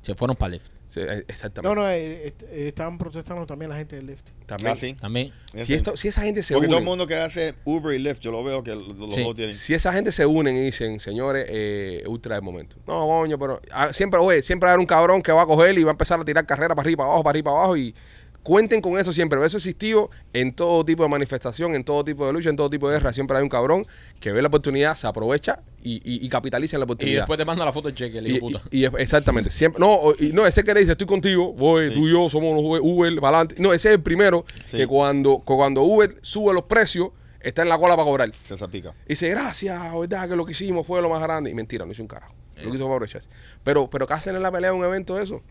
Se fueron para Lyft. Sí, eh, No, exactamente. no, eh, est- eh, estaban protestando también la gente del Lyft. También. Ah, sí. También. Si, esto, si esa gente se porque todo el une, mundo que hace Uber y Lyft, yo lo veo que los, los Sí. dos tienen. si esa gente se unen y dicen, señores, eh, ultra de momento. No, coño, pero ah, siempre, oye, siempre va a haber un cabrón que va a coger y va a empezar a tirar carrera para arriba, para abajo, para arriba, para abajo y cuenten con eso siempre. Eso ha existido en todo tipo de manifestación, en todo tipo de lucha, en todo tipo de guerra. Siempre hay un cabrón que ve la oportunidad, se aprovecha y, y- y capitaliza en la Y oportunidad. después te manda la foto del cheque, el Y, hijo puta. y- y es- exactamente, siempre, no, y no, ese que le dice estoy contigo, voy, Sí. tú y yo somos los Uber, Uber para adelante. No, ese es el primero Sí. que cuando, que cuando Uber sube los precios, está en la cola para cobrar. Se zapica. Y dice, gracias, verdad que lo que hicimos fue lo más grande. Y mentira, no hizo un carajo. Eh. Lo que hizo fue aprovecharse. Pero, pero ¿qué hacen en la pelea un evento de eso?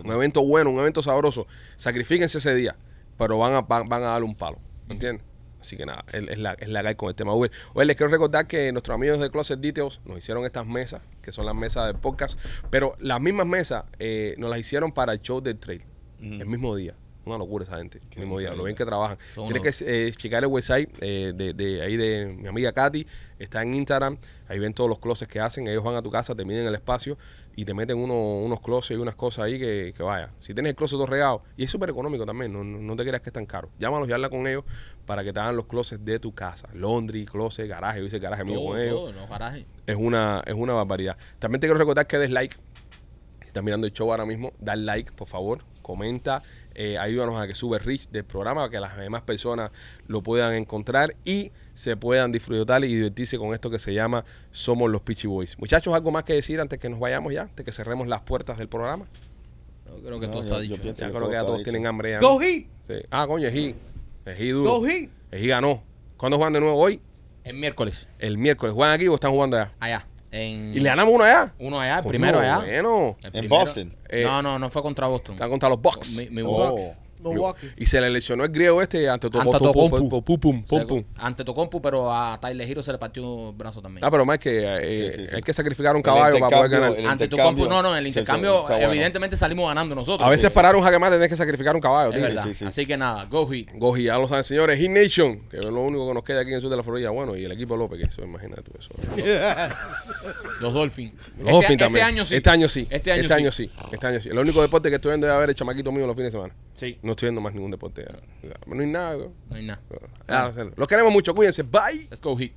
Un evento bueno, un evento sabroso. Sacrifíquense ese día, pero van a, van, van a darle un palo. ¿Me entiendes? Así que nada, es, la, es la hay con el tema Uber. Oye, les quiero recordar que nuestros amigos de Closet Details nos hicieron estas mesas, que son las mesas del podcast, pero las mismas mesas eh, nos las hicieron para el show del trail, el mismo día. Una locura esa gente. Qué mismo día. Lo bien que trabajan. Son Tienes unos- que eh, checar el website eh, de, de ahí de mi amiga Katy. Está en Instagram. Ahí ven todos los closets que hacen. Ellos van a tu casa, te miden el espacio y te meten uno- unos closets y unas cosas ahí que, que vaya. Si tienes el closet todo regado, y es súper económico también, no, no, no te creas que es tan caro. Llámalos y habla con ellos para que te hagan los closets de tu casa. Laundry, closet, garaje. Yo hice garaje mío Todo, con ellos todo en los garajes. es una, es una barbaridad. También te quiero recordar que des like. Si estás mirando el show ahora mismo, da like, por favor. Comenta, eh, ayúdanos a que sube reach del programa, para que las demás personas lo puedan encontrar y se puedan disfrutar y divertirse con esto que se llama Somos los Peachy Boys. Muchachos, ¿algo más que decir antes que nos vayamos ya? Antes que cerremos las puertas del programa. Yo creo que No, todo yo- está yo dicho. Ya que creo que ya todos dicho. tienen hambre ya. ¿no? Go Heat. Sí. Ah, coño. Ejí duro. Go Heat. Ganó. ¿Cuándo juegan de nuevo hoy? El miércoles, El miércoles. ¿Juegan aquí o están jugando allá? allá. En ¿Y le ganamos uno allá? Uno allá, el primero allá. Bueno. El En primero- Boston. Eh, no, no, no fue contra Boston. Están contra los Bucks. Mi- mi- Oh. Bucks. Milwaukee. Y se le lesionó el griego este ante Antetokounmpo. pum, Se- Ante Tocompu, pero a Tyler Hero se le partió el brazo también. Ah, pero más que eh, Sí, sí, sí. hay que sacrificar un caballo para poder ganar. el Ante intercambio- Tocompu, no, no, en el intercambio, sí, está bueno. evidentemente salimos ganando nosotros. A veces sí. para dar un jaque mate tenés que sacrificar un caballo, Es verdad. sí, sí. Así que nada, go Heat. Goji, ya lo saben, señores. Heat Nation, que es lo único que nos queda aquí en el sur de la Florida. Bueno, y el equipo López, que eso, imagínate tú eso. Los Dolphins. Los este, Dolphins este también. año sí. Este año sí. Este año sí. sí. Este año sí. El único deporte que estoy viendo es a ver el chamaquito mío los fines de semana. Sí. No estoy viendo más ningún deporte. ya. No hay nada. güey. No hay nada. Ah, Los queremos mucho. Cuídense. Bye. Let's go Heat.